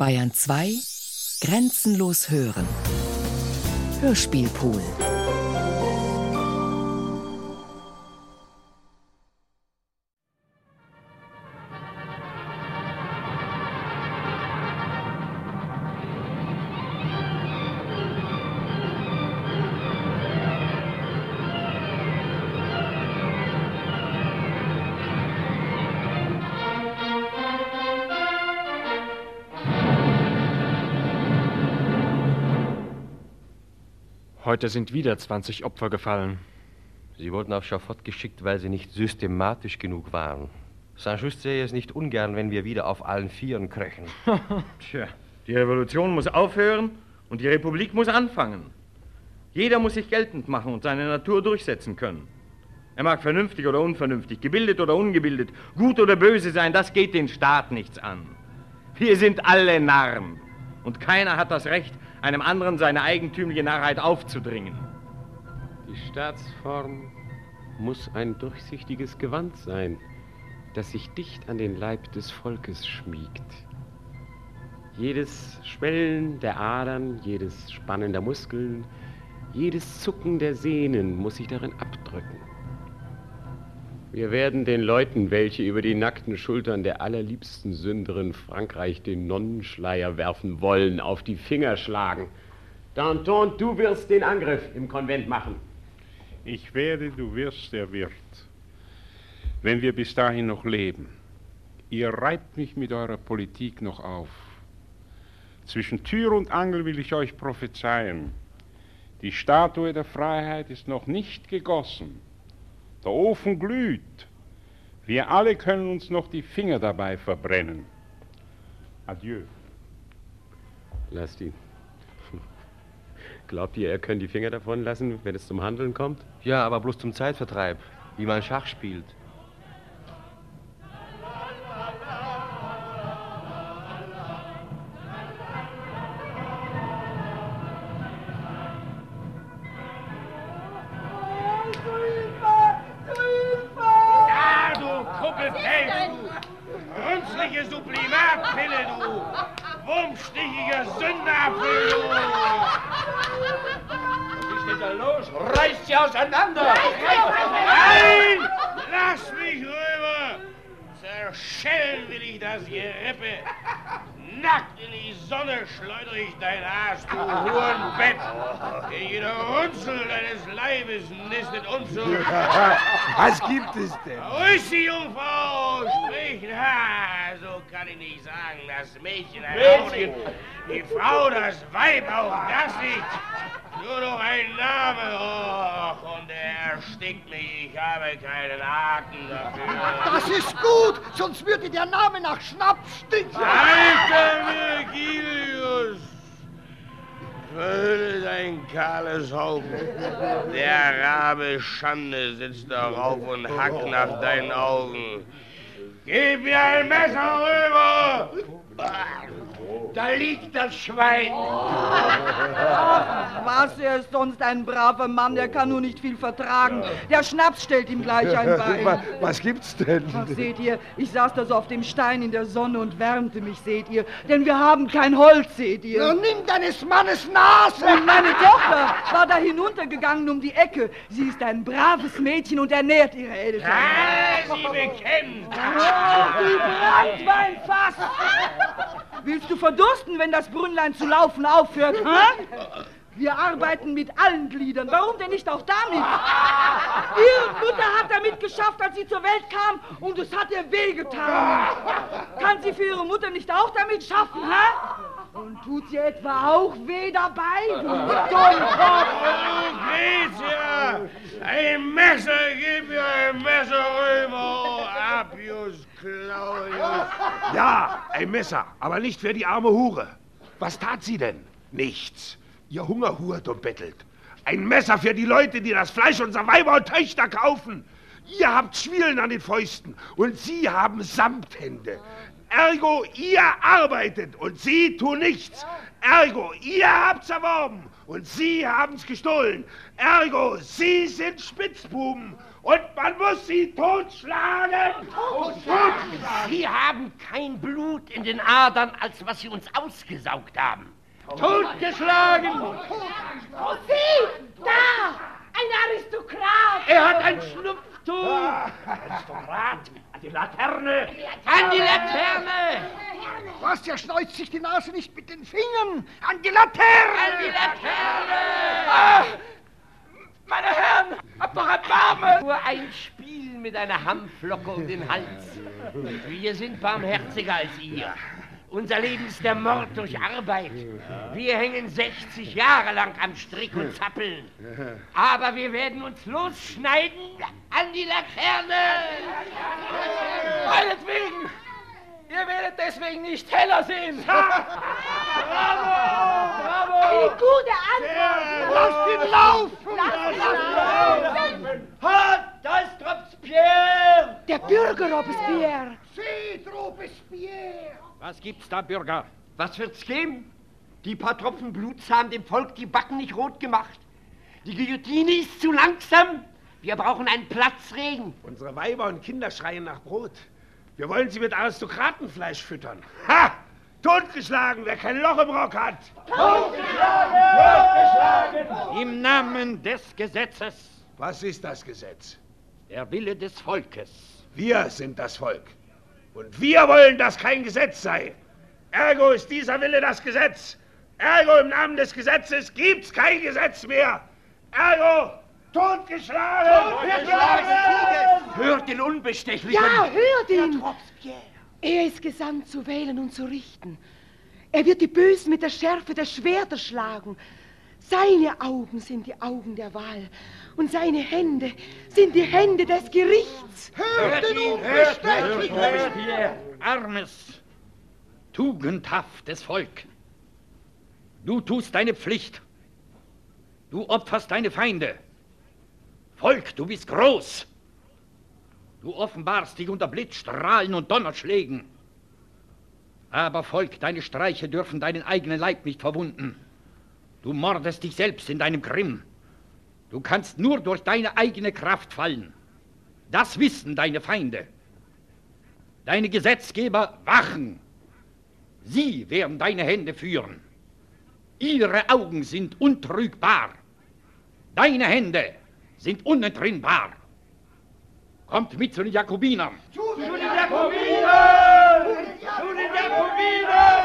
Bayern 2 Grenzenlos hören. Hörspielpool. Heute sind wieder 20 Opfer gefallen. Sie wurden auf Schafott geschickt, weil sie nicht systematisch genug waren. Saint-Just sähe es nicht ungern, wenn wir wieder auf allen Vieren kröchen. Tja, die Revolution muss aufhören und die Republik muss anfangen. Jeder muss sich geltend machen und seine Natur durchsetzen können. Er mag vernünftig oder unvernünftig, gebildet oder ungebildet, gut oder böse sein, das geht den Staat nichts an. Wir sind alle Narren und keiner hat das Recht, einem anderen seine eigentümliche Narrheit aufzudringen. Die Staatsform muss ein durchsichtiges Gewand sein, das sich dicht an den Leib des Volkes schmiegt. Jedes Schwellen der Adern, jedes Spannen der Muskeln, jedes Zucken der Sehnen muss sich darin abdrücken. Wir werden den Leuten, welche über die nackten Schultern der allerliebsten Sünderin Frankreich den Nonnenschleier werfen wollen, auf die Finger schlagen. Danton, du wirst den Angriff im Konvent machen. Ich werde, du wirst, er wird. Wenn wir bis dahin noch leben. Ihr reibt mich mit eurer Politik noch auf. Zwischen Tür und Angel will ich euch prophezeien. Die Statue der Freiheit ist noch nicht gegossen. Der Ofen glüht. Wir alle können uns noch die Finger dabei verbrennen. Adieu. Lasst ihn. Glaubt ihr, er könnte die Finger davon lassen, wenn es zum Handeln kommt? Ja, aber bloß zum Zeitvertreib, wie man Schach spielt. Kuppelfeld, du! Runzliche Sublimatpille, du! Wurmstichiger Sünderapfel, du! Was ist denn da los? Reißt sie auseinander! Nein! Lass mich rüber! Zerschellen will ich das Gerippe! Nackt in die Sonne schleudere ich dein Aas, du Hurenbett! In jeder Runzel deines Leibes nistet Unzug! Was gibt es denn? Grüß Sie, Jungfrau! Sprich! Na, so kann ich nicht sagen. Das Mädchen, ein Mädchen. Die Frau, das Weib, auch das nicht. Nur noch ein Name, och, und er erstickt mich. Ich habe keinen Atem dafür. Das ist gut, sonst würde der Name nach Schnaps stinken. Alter Virgilius! Verhülle dein kahles Haupt. Der Rabe Schande sitzt darauf und hackt nach deinen Augen. Gib mir ein Messer rüber! Da liegt das Schwein. Was, er ist sonst ein braver Mann, der kann nur nicht viel vertragen. Der Schnaps stellt ihm gleich ein Bein. was gibt's denn? Ach, seht ihr, ich saß da so auf dem Stein in der Sonne und wärmte mich, seht ihr. Denn wir haben kein Holz, seht ihr. Na, nimm deines Mannes Nase! Und meine Tochter war da hinuntergegangen um die Ecke. Sie ist ein braves Mädchen und ernährt ihre Eltern. Ah, sie bekennt. Oh, die Brandweinfass! Willst du verdursten, wenn das Brünnlein zu laufen aufhört? Hä? Wir arbeiten mit allen Gliedern. Warum denn nicht auch damit? Ihre Mutter hat damit geschafft, als sie zur Welt kam, und es hat ihr wehgetan. Kann sie für ihre Mutter nicht auch damit schaffen, hä? Und tut sie etwa auch weh dabei, du Dummkopf? Oh, Gräzia! Ein Messer, gib mir ein Messer rüber! Apius Claudius! Ja, ein Messer, aber nicht für die arme Hure. Was tat sie denn? Nichts. Ihr Hunger hurt und bettelt. Ein Messer für die Leute, die das Fleisch unserer Weiber und Töchter kaufen. Ihr habt Schwielen an den Fäusten und sie haben Samthände. Ergo, ihr arbeitet und sie tun nichts. Ergo, ihr habt's erworben und sie haben's gestohlen. Ergo, sie sind Spitzbuben Und man muss sie totschlagen! Totschlagen! Sie haben kein Blut in den Adern, als was Sie uns ausgesaugt haben. Totgeschlagen! Sieh, da! Ein Aristokrat! Er hat ein Schnupftuch! Aristokrat! An die Laterne! An die Laterne! Was, der schneuzt sich die Nase nicht mit den Fingern? An die Laterne! An die Laterne! Ah, meine Herren, habt doch Erbarmen! Nur ein Spiel mit einer Hammflocke um den Hals. Wir sind barmherziger als ihr. Unser Leben ist der Mord durch Arbeit. Wir hängen 60 Jahre lang am Strick und zappeln. Aber wir werden uns losschneiden an die Laterne. Meinetwegen! Ihr werdet deswegen nicht heller sehen! Eine gute Antwort! Lasst ihn laufen! Lasst ihn laufen! Halt! Da ist Robespierre! Der Bürger Robespierre! Seht, Robespierre! Was gibt's da, Bürger? Was wird's geben? Die paar Tropfen Bluts haben dem Volk die Backen nicht rot gemacht. Die Guillotine ist zu langsam. Wir brauchen einen Platzregen. Unsere Weiber und Kinder schreien nach Brot. Wir wollen sie mit Aristokratenfleisch füttern. Ha! Totgeschlagen, wer kein Loch im Rock hat. Im Namen des Gesetzes. Was ist das Gesetz? Der Wille des Volkes. Wir sind das Volk. Und wir wollen, dass kein Gesetz sei. Ergo ist dieser Wille das Gesetz. Ergo im Namen des Gesetzes gibt's kein Gesetz mehr. Ergo totgeschlagen! Totgeschlagen! Hört den Unbestechlichen. Ja, hört ihn! Er ist gesandt zu wählen und zu richten. Er wird die Bösen mit der Schärfe der Schwerter schlagen. Seine Augen sind die Augen der Wahl und seine Hände sind die Hände des Gerichts. Hört den Unbestechlichen! Robespierre, armes, tugendhaftes Volk. Du tust deine Pflicht. Du opferst deine Feinde. Volk, du bist groß. Du offenbarst dich unter Blitzstrahlen und Donnerschlägen. Aber Volk, deine Streiche dürfen deinen eigenen Leib nicht verwunden. Du mordest dich selbst in deinem Grimm. Du kannst nur durch deine eigene Kraft fallen. Das wissen deine Feinde. Deine Gesetzgeber wachen. Sie werden deine Hände führen. Ihre Augen sind untrügbar. Deine Hände sind unentrinnbar. Kommt mit zu den Jakobinern. Zu den Jakobinern! Zu den Jakobinern!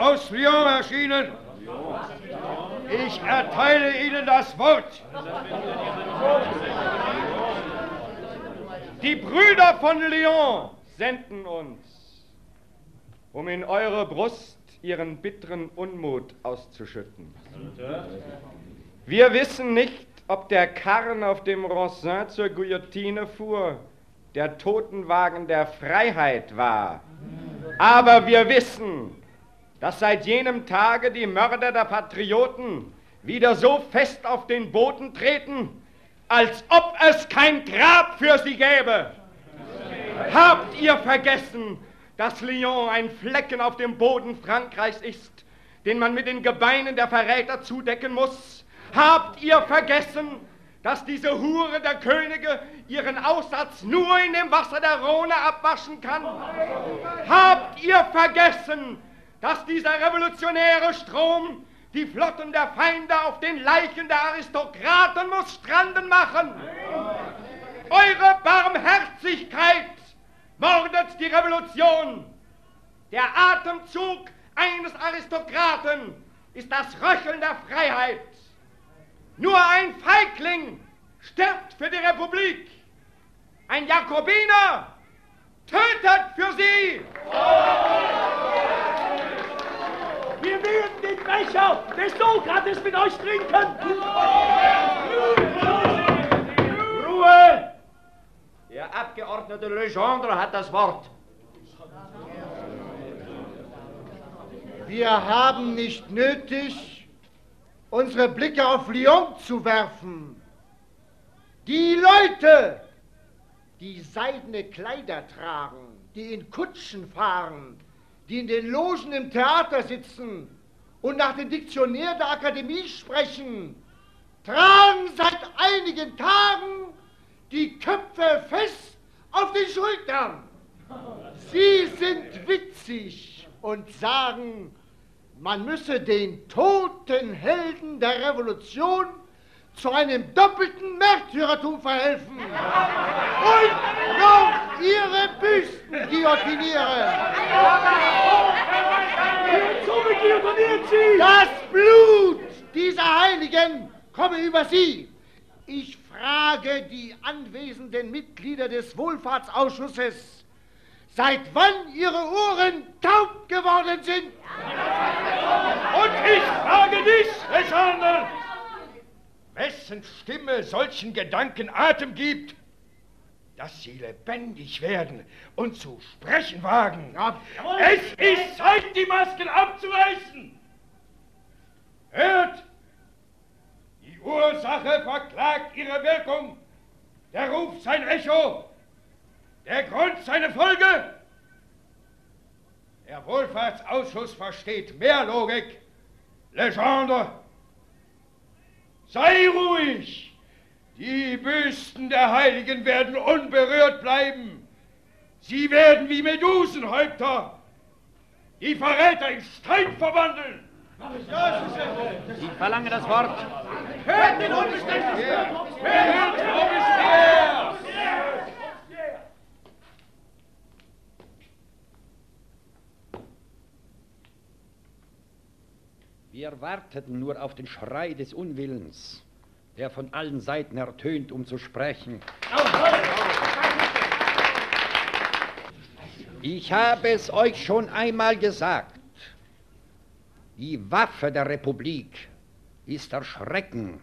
Aus Lyon erschienen. Ich erteile Ihnen das Wort. Die Brüder von Lyon senden uns, um in eure Brust ihren bitteren Unmut auszuschütten. Wir wissen nicht, ob der Karren auf dem Ronsin zur Guillotine fuhr, der Totenwagen der Freiheit war. Aber wir wissen, dass seit jenem Tage die Mörder der Patrioten wieder so fest auf den Boden treten, als ob es kein Grab für sie gäbe. Habt ihr vergessen, dass Lyon ein Flecken auf dem Boden Frankreichs ist, den man mit den Gebeinen der Verräter zudecken muss? Habt ihr vergessen, dass diese Hure der Könige ihren Aussatz nur in dem Wasser der Rhone abwaschen kann? Habt ihr vergessen, dass dieser revolutionäre Strom die Flotten der Feinde auf den Leichen der Aristokraten muss stranden machen? Eure Barmherzigkeit mordet die Revolution. Der Atemzug eines Aristokraten ist das Röcheln der Freiheit. Nur ein Feigling stirbt für die Republik. Ein Jakobiner tötet für sie. Wir werden den Becher des Sokrates mit euch trinken. Ruhe! Der Abgeordnete Legendre hat das Wort. Wir haben nicht nötig, unsere Blicke auf Lyon zu werfen. Die Leute, die seidene Kleider tragen, die in Kutschen fahren, die in den Logen im Theater sitzen und nach dem Diktionär der Akademie sprechen, tragen seit einigen Tagen die Köpfe fest auf den Schultern. Sie sind witzig und sagen, man müsse den toten Helden der Revolution zu einem doppelten Märtyrertum verhelfen und noch ihre Büsten guillotinieren. Das Blut dieser Heiligen komme über sie. Ich frage die anwesenden Mitglieder des Wohlfahrtsausschusses, seit wann ihre Ohren taub geworden sind. Und ich frage dich, Alexander, wessen Stimme solchen Gedanken Atem gibt, dass sie lebendig werden und zu sprechen wagen. es ist Zeit, die Masken abzureißen. Hört, die Ursache verklagt ihre Wirkung, der Ruf sein Echo, der Grund seine Folge. Der Wohlfahrtsausschuss versteht mehr Logik. Legendre, sei ruhig. Die Büsten der Heiligen werden unberührt bleiben. Sie werden wie Medusenhäupter die Verräter in Stein verwandeln. Ich verlange das Wort. Hört den Unbestechlichen! Hört Robespierre! Wir warteten nur auf den Schrei des Unwillens, der von allen Seiten ertönt, um zu sprechen. Ich habe es euch schon einmal gesagt. Die Waffe der Republik ist der Schrecken.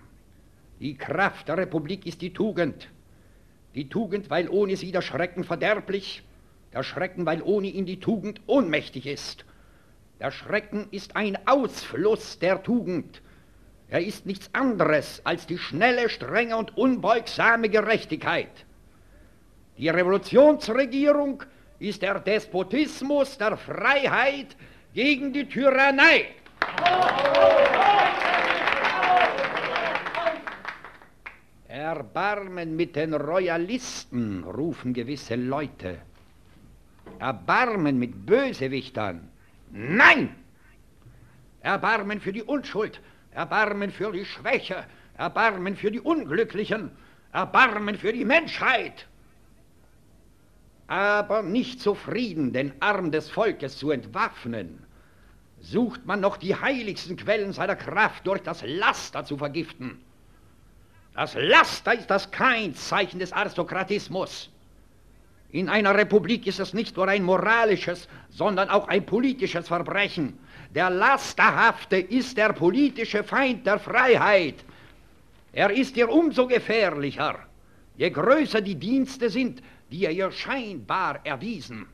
Die Kraft der Republik ist die Tugend. Die Tugend, weil ohne sie der Schrecken verderblich, der Schrecken, weil ohne ihn die Tugend ohnmächtig ist. Der Schrecken ist ein Ausfluss der Tugend. Er ist nichts anderes als die schnelle, strenge und unbeugsame Gerechtigkeit. Die Revolutionsregierung ist der Despotismus der Freiheit gegen die Tyrannei. Erbarmen mit den Royalisten, rufen gewisse Leute. Erbarmen mit Bösewichtern. Nein! Erbarmen für die Unschuld, Erbarmen für die Schwäche, Erbarmen für die Unglücklichen, Erbarmen für die Menschheit. Aber nicht zufrieden, den Arm des Volkes zu entwaffnen, sucht man noch die heiligsten Quellen seiner Kraft durch das Laster zu vergiften. Das Laster ist das Keinzeichen des Aristokratismus. In einer Republik ist es nicht nur ein moralisches, sondern auch ein politisches Verbrechen. Der Lasterhafte ist der politische Feind der Freiheit. Er ist ihr umso gefährlicher, je größer die Dienste sind, die er ihr scheinbar erwiesen.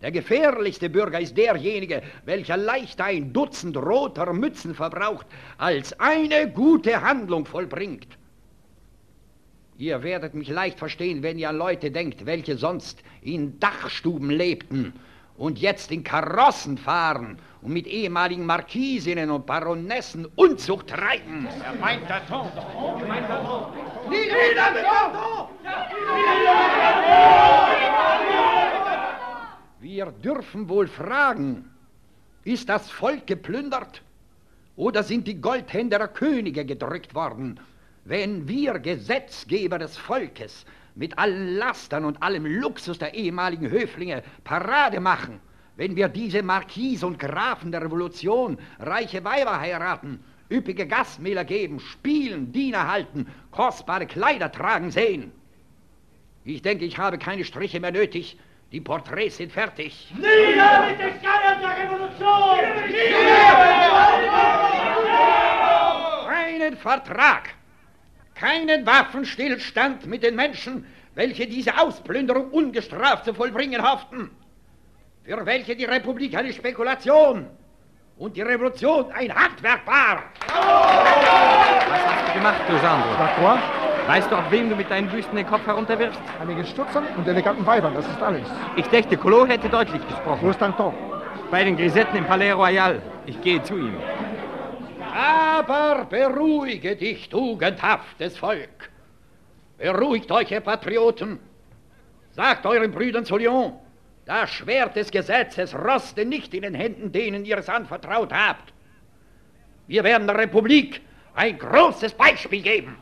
Der gefährlichste Bürger ist derjenige, welcher leichter ein Dutzend roter Mützen verbraucht, als eine gute Handlung vollbringt. Ihr werdet mich leicht verstehen, wenn ihr an Leute denkt, welche sonst in Dachstuben lebten und jetzt in Karossen fahren und mit ehemaligen Marquisinnen und Baronessen Unzucht treiben. Er meint der Ton. Er meint der Ton. Nieder mit Wir dürfen wohl fragen, ist das Volk geplündert oder sind die Goldhände der Könige gedrückt worden? Wenn wir Gesetzgeber des Volkes mit allen Lastern und allem Luxus der ehemaligen Höflinge Parade machen, wenn wir diese Marquis und Grafen der Revolution reiche Weiber heiraten, üppige Gastmähler geben, spielen, Diener halten, kostbare Kleider tragen sehen. Ich denke, ich habe keine Striche mehr nötig. Die Porträts sind fertig. Nieder mit den Skandalen der Revolution! Keinen Vertrag, keinen Waffenstillstand mit den Menschen, welche diese Ausplünderung ungestraft zu vollbringen hofften, für welche die Republik eine Spekulation und die Revolution ein Handwerk war. Was hast du gemacht, du Sandro? Weißt du, auf wem du mit deinen Büsten den Kopf herunterwirfst? Einigen Stutzern und eleganten Weibern, das ist alles. Ich dachte, Collot hätte deutlich gesprochen. Wo ist Danton? Bei den Grisetten im Palais Royal. Ich gehe zu ihm. Aber beruhige dich, tugendhaftes Volk. Beruhigt euch, ihr Patrioten. Sagt euren Brüdern zu Lyon, das Schwert des Gesetzes roste nicht in den Händen, denen ihr es anvertraut habt. Wir werden der Republik ein großes Beispiel geben.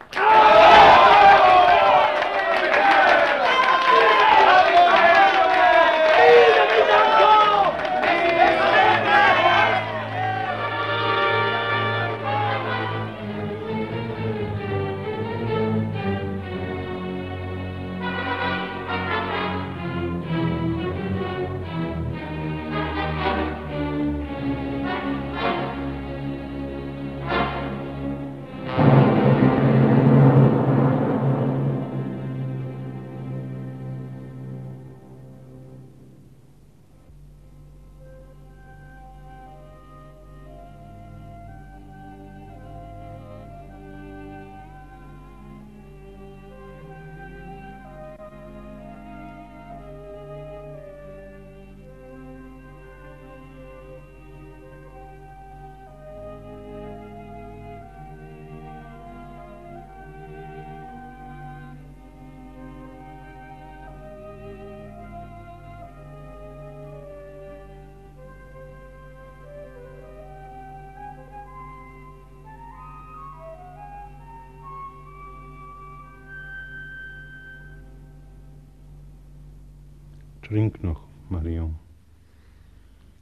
Trink noch, Marion.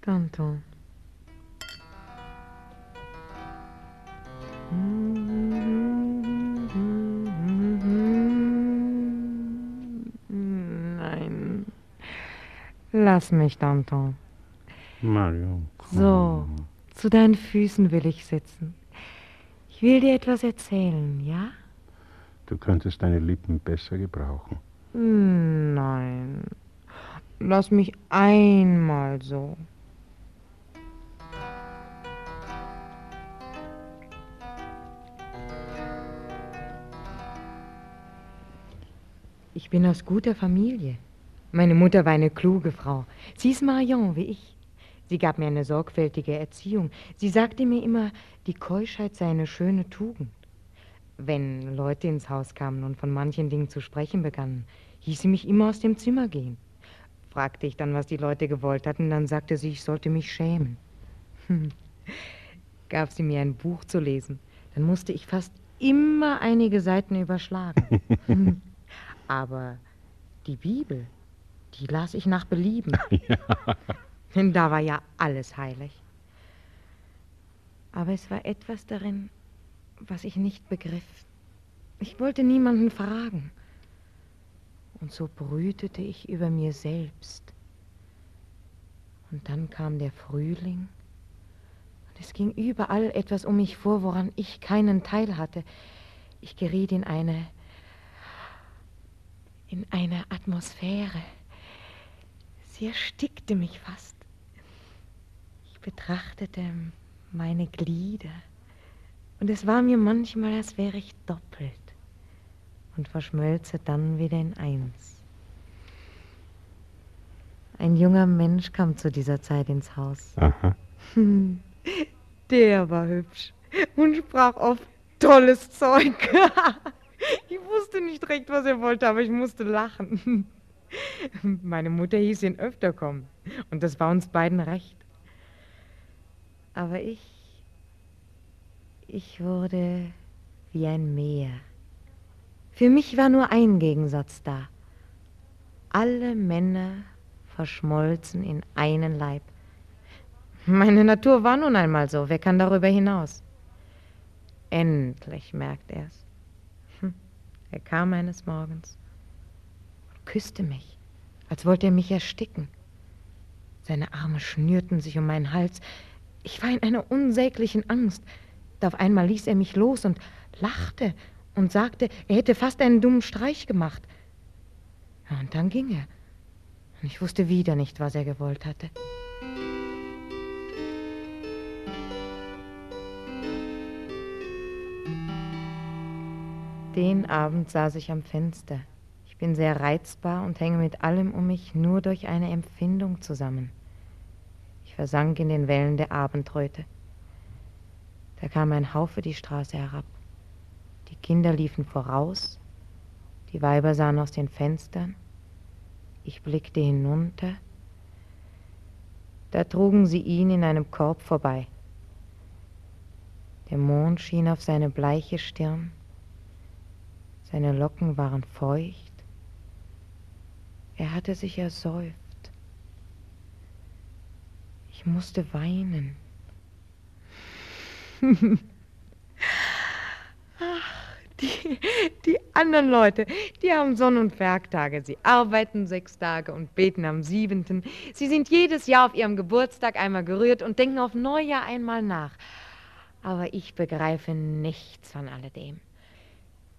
Danton. Nein. Lass mich, Danton. Marion. So, zu deinen Füßen will ich sitzen. Ich will dir etwas erzählen, ja? Du könntest deine Lippen besser gebrauchen. Nein. Lass mich einmal so. Ich bin aus guter Familie. Meine Mutter war eine kluge Frau. Sie ist Marion wie ich. Sie gab mir eine sorgfältige Erziehung. Sie sagte mir immer, die Keuschheit sei eine schöne Tugend. Wenn Leute ins Haus kamen und von manchen Dingen zu sprechen begannen, hieß sie mich immer aus dem Zimmer gehen. Fragte ich dann, was die Leute gewollt hatten, dann sagte sie, ich sollte mich schämen. Hm. Gab sie mir ein Buch zu lesen, dann musste ich fast immer einige Seiten überschlagen. Hm. Aber die Bibel, die las ich nach Belieben. Denn da war ja alles heilig. Aber es war etwas darin, was ich nicht begriff. Ich wollte niemanden fragen. Und so brütete ich über mir selbst. Und dann kam der Frühling. Und es ging überall etwas um mich vor, woran ich keinen Teil hatte. Ich geriet in eine in eine Atmosphäre. Sie erstickte mich fast. Ich betrachtete meine Glieder und es war mir manchmal, als wäre ich doppelt und verschmölze dann wieder in eins. Ein junger Mensch kam zu dieser Zeit ins Haus. Aha. Der war hübsch und sprach oft tolles Zeug. Ich wusste nicht recht, was er wollte, aber ich musste lachen. Meine Mutter hieß ihn öfter kommen und das war uns beiden recht. Aber ich, ich wurde wie ein Meer. Für mich war nur ein Gegensatz da. Alle Männer verschmolzen in einen Leib. Meine Natur war nun einmal so, wer kann darüber hinaus? Endlich merkt er's. Hm. Er kam eines Morgens und küsste mich, als wollte er mich ersticken. Seine Arme schnürten sich um meinen Hals. Ich war in einer unsäglichen Angst. Da auf einmal ließ er mich los und lachte und sagte, er hätte fast einen dummen Streich gemacht. Ja, und dann ging er. Und ich wusste wieder nicht, was er gewollt hatte. Den Abend saß ich am Fenster. Ich bin sehr reizbar und hänge mit allem um mich nur durch eine Empfindung zusammen. Ich versank in den Wellen der Abendröte. Da kam ein Haufe die Straße herab. Die Kinder liefen voraus, die Weiber sahen aus den Fenstern, ich blickte hinunter, da trugen sie ihn in einem Korb vorbei. Der Mond schien auf seine bleiche Stirn, seine Locken waren feucht, er hatte sich ersäuft. Ich musste weinen. Die, die anderen Leute, die haben Sonn- und Werktage. Sie arbeiten sechs Tage und beten am siebenten. Sie sind jedes Jahr auf ihrem Geburtstag einmal gerührt und denken auf Neujahr einmal nach. Aber ich begreife nichts von alledem.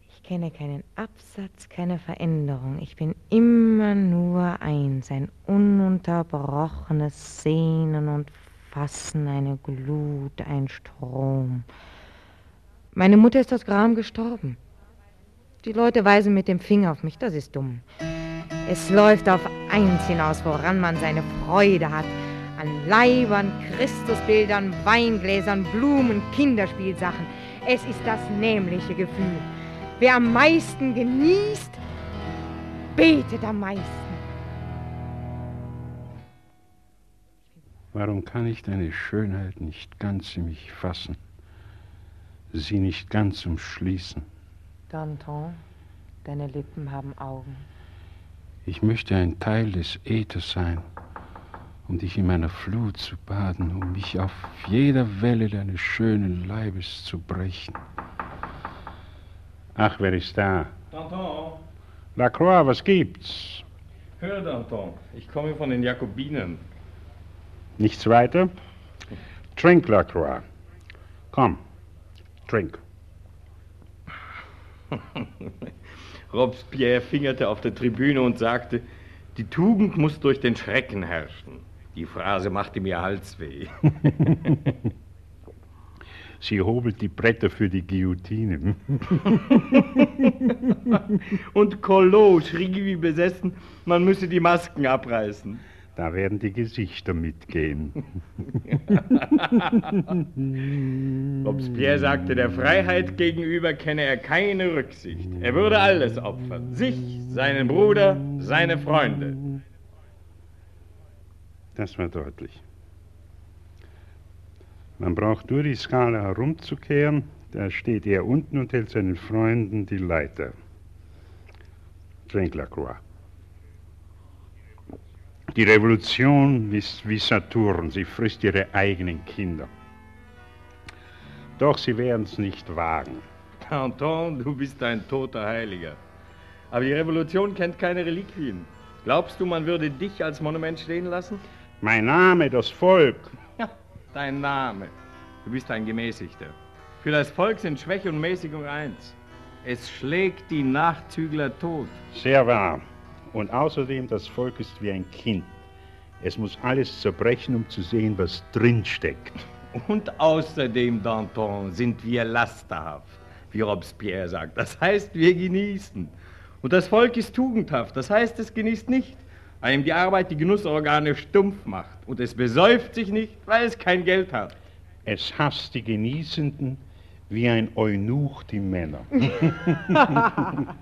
Ich kenne keinen Absatz, keine Veränderung. Ich bin immer nur eins, ein ununterbrochenes Sehnen und Fassen, eine Glut, ein Strom. Meine Mutter ist aus Gram gestorben. Die Leute weisen mit dem Finger auf mich, das ist dumm. Es läuft auf eins hinaus, woran man seine Freude hat. An Leibern, Christusbildern, Weingläsern, Blumen, Kinderspielsachen. Es ist das nämliche Gefühl. Wer am meisten genießt, betet am meisten. Warum kann ich deine Schönheit nicht ganz in mich fassen, sie nicht ganz umschließen? Danton, deine Lippen haben Augen. Ich möchte ein Teil des Äthers sein, um dich in meiner Flut zu baden, um mich auf jeder Welle deines schönen Leibes zu brechen. Ach, wer ist da? Danton, Lacroix, was gibt's? hör Danton, ich komme von den Jakobinen. Nichts weiter? Trink, Lacroix. Komm, trink. Robespierre fingerte auf der Tribüne und sagte, die Tugend muss durch den Schrecken herrschen. Die Phrase machte mir Halsweh. Sie hobelt die Bretter für die Guillotine. und Collot schrie wie besessen, man müsse die Masken abreißen. Da werden die Gesichter mitgehen. Robespierre sagte, der Freiheit gegenüber kenne er keine Rücksicht. Er würde alles opfern. Sich, seinen Bruder, seine Freunde. Das war deutlich. Man braucht nur die Skala herumzukehren, da steht er unten und hält seinen Freunden die Leiter. Trink Lacroix. Die Revolution ist wie Saturn, sie frisst ihre eigenen Kinder. Doch sie werden es nicht wagen. Danton, du bist ein toter Heiliger. Aber die Revolution kennt keine Reliquien. Glaubst du, man würde dich als Monument stehen lassen? Mein Name, das Volk. Ja, dein Name. Du bist ein Gemäßigter. Für das Volk sind Schwäche und Mäßigung eins. Es schlägt die Nachzügler tot. Sehr wahr. Und außerdem, das Volk ist wie ein Kind. Es muss alles zerbrechen, um zu sehen, was drinsteckt. Und außerdem, Danton, sind wir lasterhaft, wie Robespierre sagt. Das heißt, wir genießen. Und das Volk ist tugendhaft, das heißt, es genießt nicht, weil ihm die Arbeit die Genussorgane stumpf macht. Und es besäuft sich nicht, weil es kein Geld hat. Es hasst die Genießenden wie ein Eunuch die Männer.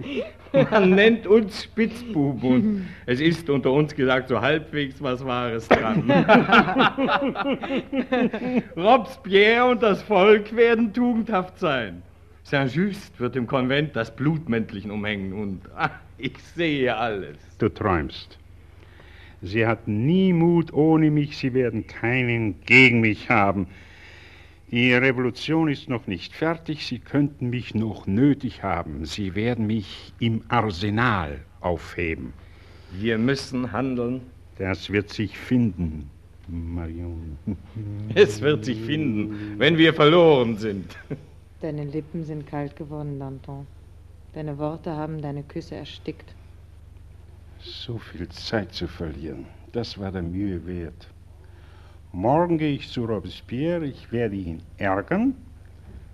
Man nennt uns Spitzbuben es ist unter uns gesagt so halbwegs was Wahres dran. Robespierre und das Volk werden tugendhaft sein. Saint-Just wird im Konvent das Blutmäntelchen umhängen und ach, ich sehe alles. Du träumst. Sie hatten nie Mut ohne mich, sie werden keinen gegen mich haben. Die Revolution ist noch nicht fertig, sie könnten mich noch nötig haben. Sie werden mich im Arsenal aufheben. Wir müssen handeln. Das wird sich finden, Marion. Es wird sich finden, wenn wir verloren sind. Deine Lippen sind kalt geworden, Danton. Deine Worte haben deine Küsse erstickt. So viel Zeit zu verlieren, das war der Mühe wert. Morgen gehe ich zu Robespierre, ich werde ihn ärgern,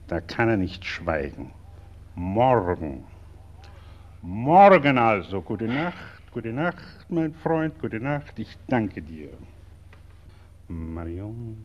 da kann er nicht schweigen. Morgen. Morgen also. Gute Nacht, gute Nacht, mein Freund, gute Nacht. Ich danke dir. Marion.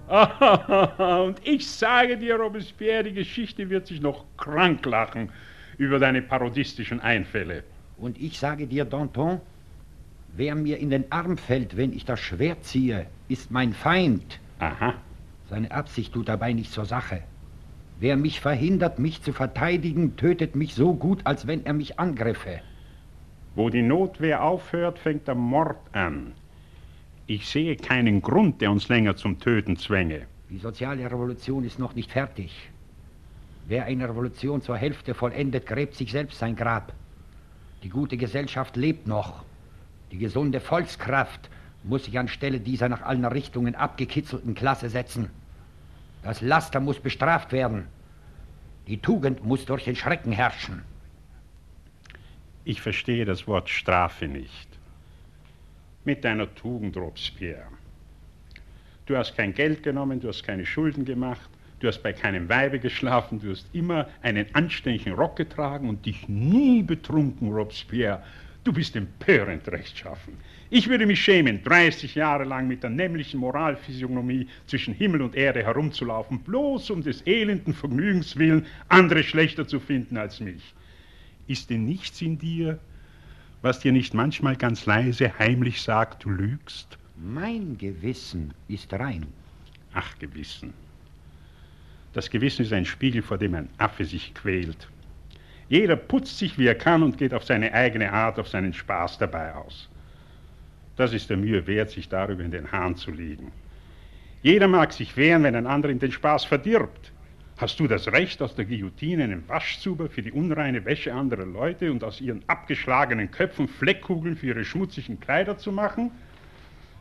Und ich sage dir, Robespierre, die Geschichte wird sich noch krank lachen über deine parodistischen Einfälle. Und ich sage dir, Danton, wer mir in den Arm fällt, wenn ich das Schwert ziehe, ist mein Feind. Aha. Seine Absicht tut dabei nicht zur Sache. Wer mich verhindert, mich zu verteidigen, tötet mich so gut, als wenn er mich angriffe. Wo die Notwehr aufhört, fängt der Mord an. Ich sehe keinen Grund, der uns länger zum Töten zwänge. Die soziale Revolution ist noch nicht fertig. Wer eine Revolution zur Hälfte vollendet, gräbt sich selbst sein Grab. Die gute Gesellschaft lebt noch. Die gesunde Volkskraft muss sich anstelle dieser nach allen Richtungen abgekitzelten Klasse setzen. Das Laster muss bestraft werden. Die Tugend muss durch den Schrecken herrschen. Ich verstehe das Wort Strafe nicht. Mit deiner Tugend, Robespierre. Du hast kein Geld genommen, du hast keine Schulden gemacht, du hast bei keinem Weibe geschlafen, du hast immer einen anständigen Rock getragen und dich nie betrunken, Robespierre. Du bist empörend rechtschaffen. Ich würde mich schämen, 30 Jahre lang mit der nämlichen Moralphysiognomie zwischen Himmel und Erde herumzulaufen, bloß um des elenden Vergnügens willen andere schlechter zu finden als mich. Ist denn nichts in dir, was dir nicht manchmal ganz leise heimlich sagt, du lügst? Mein Gewissen ist rein. Ach, Gewissen. Das Gewissen ist ein Spiegel, vor dem ein Affe sich quält. Jeder putzt sich, wie er kann und geht auf seine eigene Art, auf seinen Spaß dabei aus. Das ist der Mühe wert, sich darüber in den Hahn zu legen. Jeder mag sich wehren, wenn ein anderer ihm den Spaß verdirbt. Hast du das Recht, aus der Guillotine einen Waschzuber für die unreine Wäsche anderer Leute und aus ihren abgeschlagenen Köpfen Fleckkugeln für ihre schmutzigen Kleider zu machen?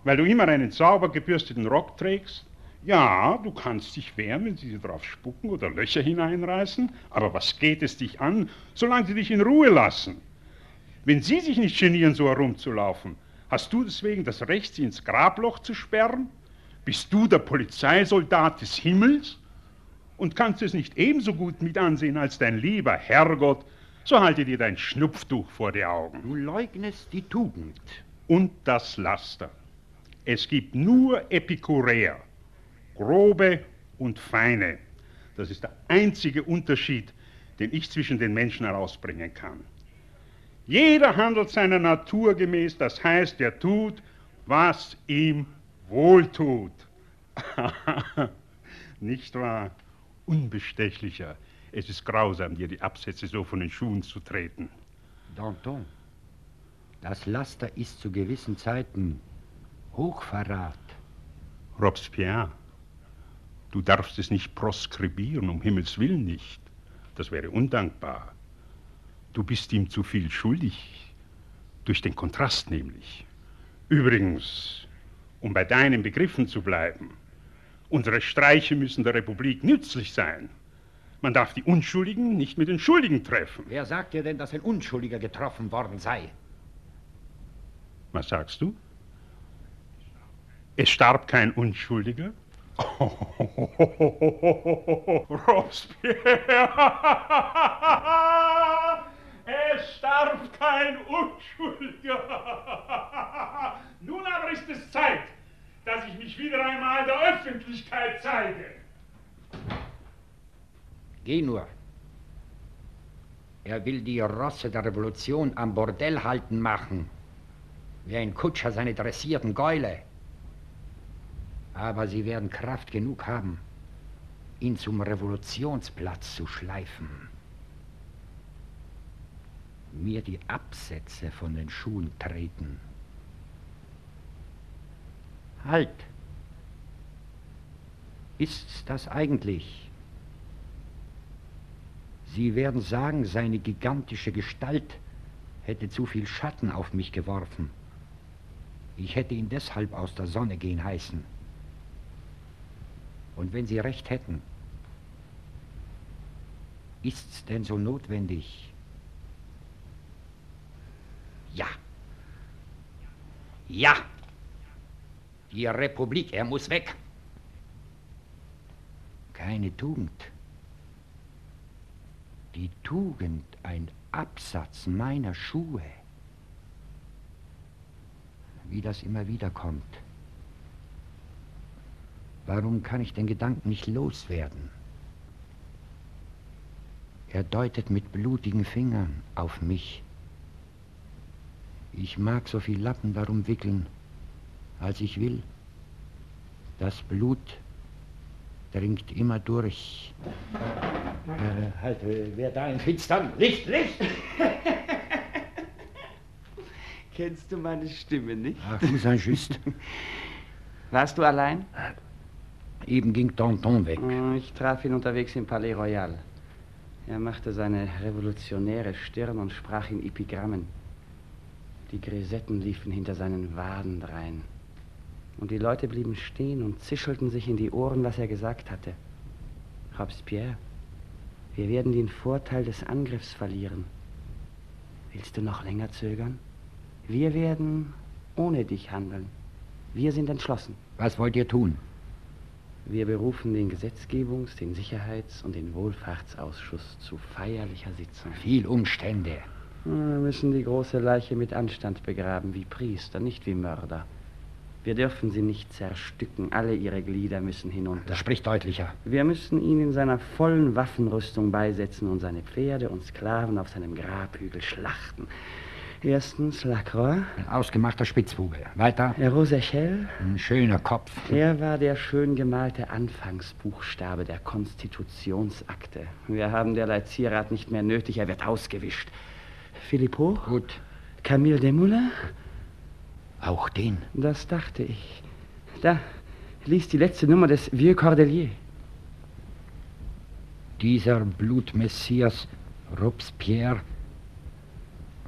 Weil du immer einen sauber gebürsteten Rock trägst? Ja, du kannst dich wehren, wenn sie dir drauf spucken oder Löcher hineinreißen, aber was geht es dich an, solange sie dich in Ruhe lassen? Wenn sie sich nicht genieren, so herumzulaufen, hast du deswegen das Recht, sie ins Grabloch zu sperren? Bist du der Polizeisoldat des Himmels? Und kannst es nicht ebenso gut mit ansehen als dein lieber Herrgott, so halte dir dein Schnupftuch vor die Augen. Du leugnest die Tugend. Und das Laster. Es gibt nur Epikureer, grobe und feine. Das ist der einzige Unterschied, den ich zwischen den Menschen herausbringen kann. Jeder handelt seiner Natur gemäß, das heißt, er tut, was ihm wohltut. Nicht wahr? Unbestechlicher. Es ist grausam, dir die Absätze so von den Schuhen zu treten. Danton, das Laster ist zu gewissen Zeiten Hochverrat. Robespierre, du darfst es nicht proskribieren, um Himmels Willen nicht. Das wäre undankbar. Du bist ihm zu viel schuldig, durch den Kontrast nämlich. Übrigens, um bei deinen Begriffen zu bleiben, unsere Streiche müssen der Republik nützlich sein. Man darf die Unschuldigen nicht mit den Schuldigen treffen. Wer sagt dir denn, dass ein Unschuldiger getroffen worden sei? Was sagst du? Es starb kein Unschuldiger? Robespierre! Es starb kein Unschuldiger! Öffentlichkeit zeigen. Geh nur. Er will die Rosse der Revolution am Bordell halten machen, wie ein Kutscher seine dressierten Gäule. Aber sie werden Kraft genug haben, ihn zum Revolutionsplatz zu schleifen. Mir die Absätze von den Schuhen treten. Halt! Ist's das eigentlich? Sie werden sagen, seine gigantische Gestalt hätte zu viel Schatten auf mich geworfen. Ich hätte ihn deshalb aus der Sonne gehen heißen. Und wenn Sie recht hätten, ist's denn so notwendig? Ja. Ja. Die Republik, er muss weg. Keine Tugend. Die Tugend ein Absatz meiner Schuhe. Wie das immer wieder kommt. Warum kann ich den Gedanken nicht loswerden? Er deutet mit blutigen Fingern auf mich. Ich mag so viel Lappen darum wickeln, als ich will. Das Blut dringt immer durch. Äh, halt, wer da im Finstern? Licht, Licht! Kennst du meine Stimme nicht? Ach, vous Just. Warst du allein? Eben ging Danton weg. Oh, Ich traf ihn unterwegs im Palais Royal. Er machte seine revolutionäre Stirn und sprach in Epigrammen. Die Grisetten liefen hinter seinen Waden drein. Und die Leute blieben stehen und zischelten sich in die Ohren, was er gesagt hatte. Robespierre, wir werden den Vorteil des Angriffs verlieren. Willst du noch länger zögern? Wir werden ohne dich handeln. Wir sind entschlossen. Was wollt ihr tun? Wir berufen den Gesetzgebungs-, den Sicherheits- und den Wohlfahrtsausschuss zu feierlicher Sitzung. Viel Umstände. Wir müssen die große Leiche mit Anstand begraben, wie Priester, nicht wie Mörder. Wir dürfen sie nicht zerstücken. Alle ihre Glieder müssen hinunter. Das spricht deutlicher. Wir müssen ihn in seiner vollen Waffenrüstung beisetzen und seine Pferde und Sklaven auf seinem Grabhügel schlachten. Erstens Lacroix. Ein ausgemachter Spitzbube. Weiter. Rosechel. Ein schöner Kopf. Er war der schön gemalte Anfangsbuchstabe der Konstitutionsakte. Wir haben derlei Zierat nicht mehr nötig, er wird ausgewischt. Philippot? Gut. Camille Desmoulins? Auch den? Das dachte ich. Da, lies die letzte Nummer des Vieux Cordelier. Dieser Blutmessias Robespierre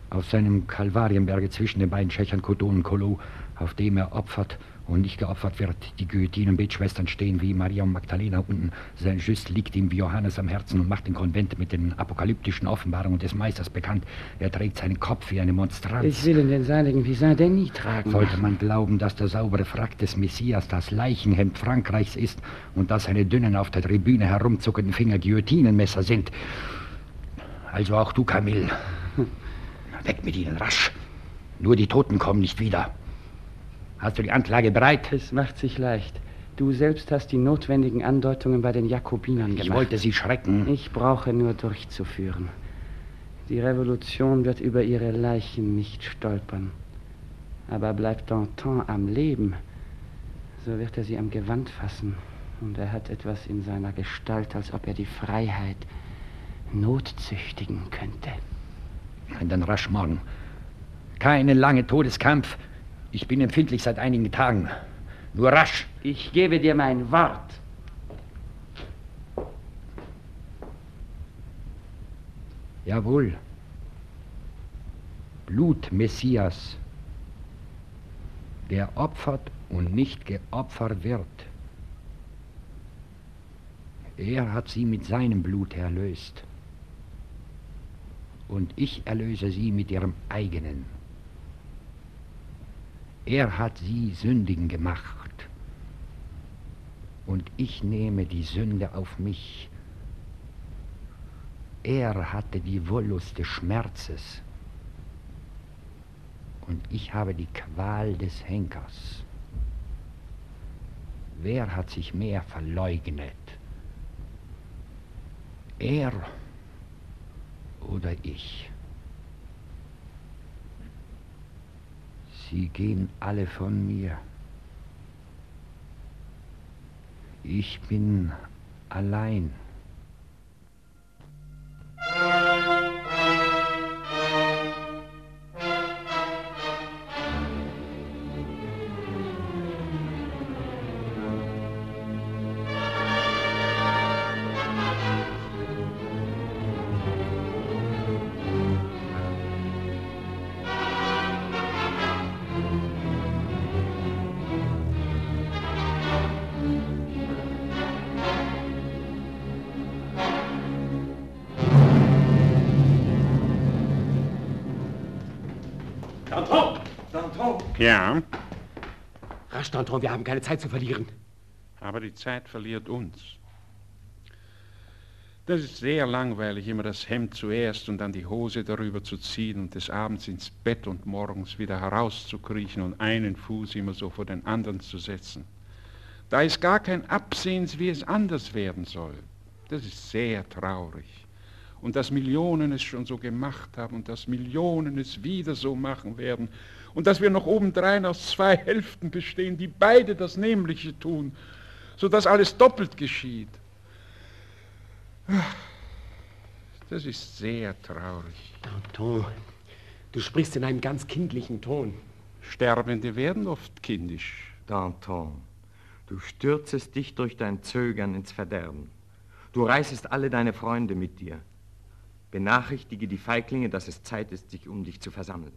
auf seinem Kalvarienberge zwischen den beiden Schächern Codon und Colo, auf dem er opfert und nicht geopfert wird. Die Guillotinen-Betschwestern stehen wie Maria und Magdalena unten. Sein Just liegt ihm wie Johannes am Herzen und macht den Konvent mit den apokalyptischen Offenbarungen des Meisters bekannt. Er trägt seinen Kopf wie eine Monstranz. Ich will in den seinigen wie Saint-Denis tragen. Sollte man glauben, dass der saubere Frack des Messias das Leichenhemd Frankreichs ist und dass seine dünnen, auf der Tribüne herumzuckenden Finger Guillotinenmesser sind. Also auch du, Camille. Weg mit ihnen, rasch. Nur die Toten kommen nicht wieder. Hast du die Anklage bereit? Es macht sich leicht. Du selbst hast die notwendigen Andeutungen bei den Jakobinern gemacht. Ich wollte sie schrecken. Ich brauche nur durchzuführen. Die Revolution wird über ihre Leichen nicht stolpern. Aber bleibt Danton am Leben, so wird er sie am Gewand fassen. Und er hat etwas in seiner Gestalt, als ob er die Freiheit notzüchtigen könnte. Dann rasch morgen. Keine lange Todeskampf. Ich bin empfindlich seit einigen Tagen. Nur rasch. Ich gebe dir mein Wort. Jawohl. Blutmessias, der opfert und nicht geopfert wird. Er hat sie mit seinem Blut erlöst. Und ich erlöse sie mit ihrem eigenen. Er hat sie sündigen gemacht. Und ich nehme die Sünde auf mich. Er hatte die Wollust des Schmerzes. Und ich habe die Qual des Henkers. Wer hat sich mehr verleugnet? Er oder ich? Sie gehen alle von mir. Ich bin allein. Ja, Rasch, Danton, wir haben keine Zeit zu verlieren. aber die Zeit verliert uns. Das ist sehr langweilig, immer das Hemd zuerst und dann die Hose darüber zu ziehen und des Abends ins Bett und morgens wieder herauszukriechen und einen Fuß immer so vor den anderen zu setzen. Da ist gar kein Absehens, wie es anders werden soll. Das ist sehr traurig. Und dass Millionen es schon so gemacht haben und dass Millionen es wieder so machen werden und dass wir noch obendrein aus zwei Hälften bestehen, die beide das Nämliche tun, sodass alles doppelt geschieht. Das ist sehr traurig. Danton, du sprichst in einem ganz kindlichen Ton. Sterbende werden oft kindisch. Danton, du stürzest dich durch dein Zögern ins Verderben. Du reißest alle deine Freunde mit dir. Benachrichtige die Feiglinge, dass es Zeit ist, sich um dich zu versammeln.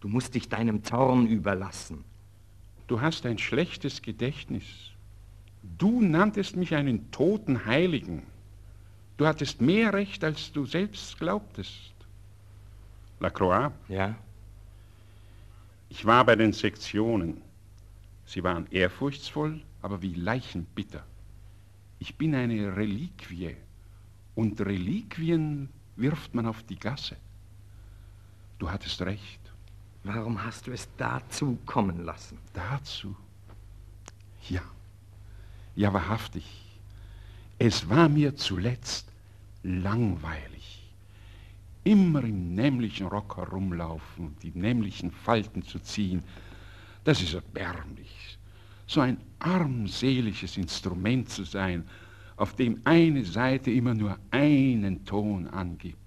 Du musst dich deinem Zorn überlassen. Du hast ein schlechtes Gedächtnis. Du nanntest mich einen toten Heiligen. Du hattest mehr Recht, als du selbst glaubtest. Lacroix? Ja? Ich war bei den Sektionen. Sie waren ehrfurchtsvoll, aber wie leichenbitter. Ich bin eine Reliquie. Und Reliquien wirft man auf die Gasse. Du hattest recht. Warum hast du es dazu kommen lassen? Dazu? Ja. Ja, wahrhaftig. Es war mir zuletzt langweilig. Immer im nämlichen Rock herumlaufen und die nämlichen Falten zu ziehen, das ist erbärmlich. So ein armseliges Instrument zu sein, auf dem eine Seite immer nur einen Ton angibt.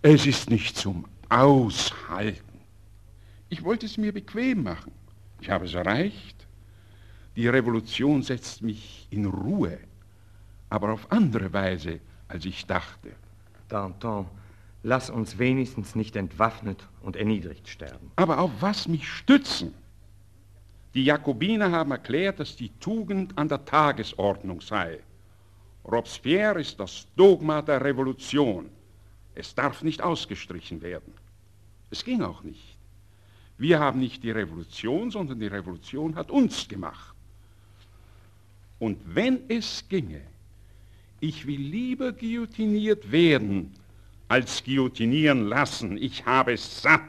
Es ist nicht zum Aushalten. Ich wollte es mir bequem machen. Ich habe es erreicht. Die Revolution setzt mich in Ruhe, aber auf andere Weise, als ich dachte. Danton, lass uns wenigstens nicht entwaffnet und erniedrigt sterben. Aber auf was mich stützen? Die Jakobiner haben erklärt, dass die Tugend an der Tagesordnung sei. Robespierre ist das Dogma der Revolution. Es darf nicht ausgestrichen werden. Es ging auch nicht. Wir haben nicht die Revolution, sondern die Revolution hat uns gemacht. Und wenn es ginge, ich will lieber guillotiniert werden, als guillotinieren lassen. Ich habe es satt.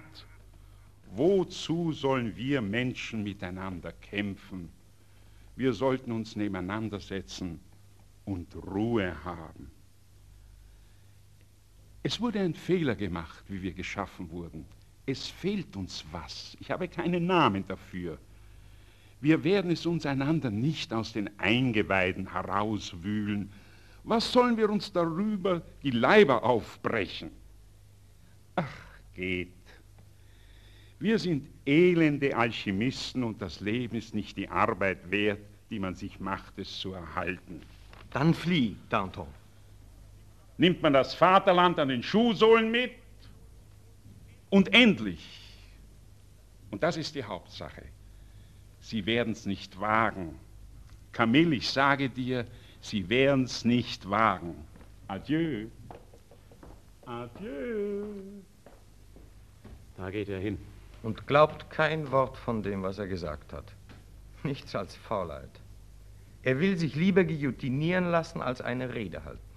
Wozu sollen wir Menschen miteinander kämpfen? Wir sollten uns nebeneinander setzen und Ruhe haben. Es wurde ein Fehler gemacht, wie wir geschaffen wurden. Es fehlt uns was. Ich habe keinen Namen dafür. Wir werden es uns einander nicht aus den Eingeweiden herauswühlen. Was sollen wir uns darüber die Leiber aufbrechen? Ach, geht. Wir sind elende Alchemisten und das Leben ist nicht die Arbeit wert, die man sich macht, es zu erhalten. Dann flieh, Danton. Nimmt man das Vaterland an den Schuhsohlen mit? Und endlich, und das ist die Hauptsache, Sie werden es nicht wagen. Camille, ich sage dir, Sie werden es nicht wagen. Adieu. Adieu. Da geht er hin. Und glaubt kein Wort von dem, was er gesagt hat. Nichts als Faulheit. Er will sich lieber guillotinieren lassen, als eine Rede halten.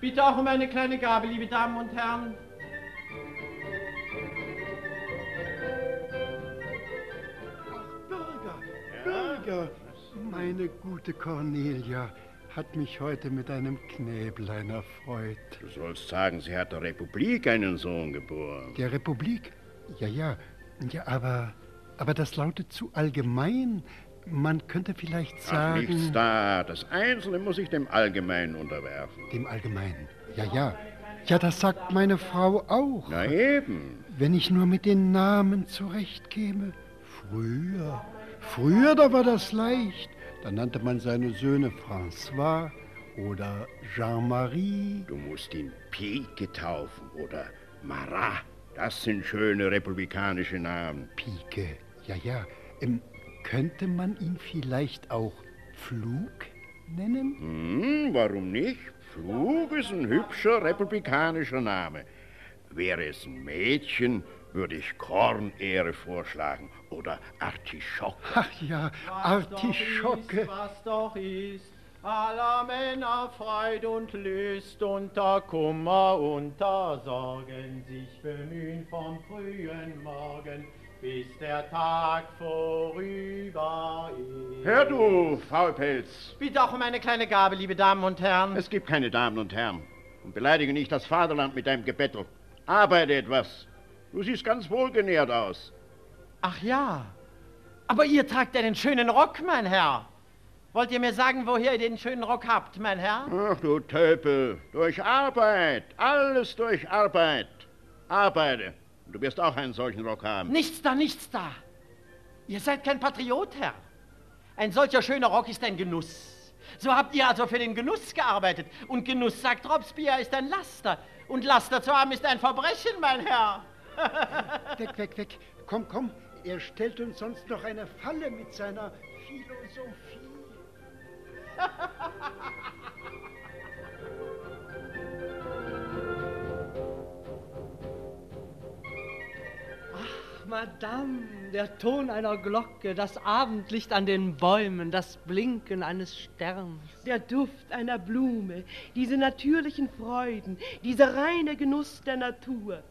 Bitte auch um eine kleine Gabe, liebe Damen und Herren. Bürger, meine gute Cornelia hat mich heute mit einem Knäblein erfreut. Du sollst sagen, sie hat der Republik einen Sohn geboren. Der Republik? Ja, ja. Ja, aber, aber das lautet zu allgemein. Man könnte vielleicht sagen... Ach, nichts da. Das Einzelne muss sich dem Allgemeinen unterwerfen. Dem Allgemeinen? Ja, ja. Ja, das sagt meine Frau auch. Na eben. Wenn ich nur mit den Namen zurechtkäme. Früher. Früher, da war das leicht. Da nannte man seine Söhne François oder Jean-Marie. Du musst ihn Pique taufen oder Marat. Das sind schöne republikanische Namen. Pique, ja, ja. Ähm, könnte man ihn vielleicht auch Flug nennen? Hm, warum nicht? Flug ist ein hübscher republikanischer Name. Wäre es ein Mädchen, würde ich Kornehre vorschlagen oder Artischocke. Ach ja, Artischocke. Was doch ist, aller Männer Freud und Lust unter Kummer, unter Sorgen sich bemühen vom frühen Morgen, bis der Tag vorüber ist. Hör du, Faulpelz. Bitte auch um eine kleine Gabe, liebe Damen und Herren. Es gibt keine Damen und Herren. Und beleidige nicht das Vaterland mit deinem Gebettel. Arbeite etwas. Du siehst ganz wohlgenährt aus. Ach ja. Aber ihr tragt einen schönen Rock, mein Herr. Wollt ihr mir sagen, woher ihr den schönen Rock habt, mein Herr? Ach du Tölpel, durch Arbeit, alles durch Arbeit. Arbeite. Du wirst auch einen solchen Rock haben. Nichts da, nichts da. Ihr seid kein Patriot, Herr. Ein solcher schöner Rock ist ein Genuss. So habt ihr also für den Genuss gearbeitet. Und Genuss, sagt Robespierre, ist ein Laster. Und Laster zu haben ist ein Verbrechen, mein Herr. weg, weg, weg. Komm, komm. Er stellt uns sonst noch eine Falle mit seiner Philosophie. Madame, der Ton einer Glocke, das Abendlicht an den Bäumen, das Blinken eines Sterns. Der Duft einer Blume, diese natürlichen Freuden, dieser reine Genuss der Natur.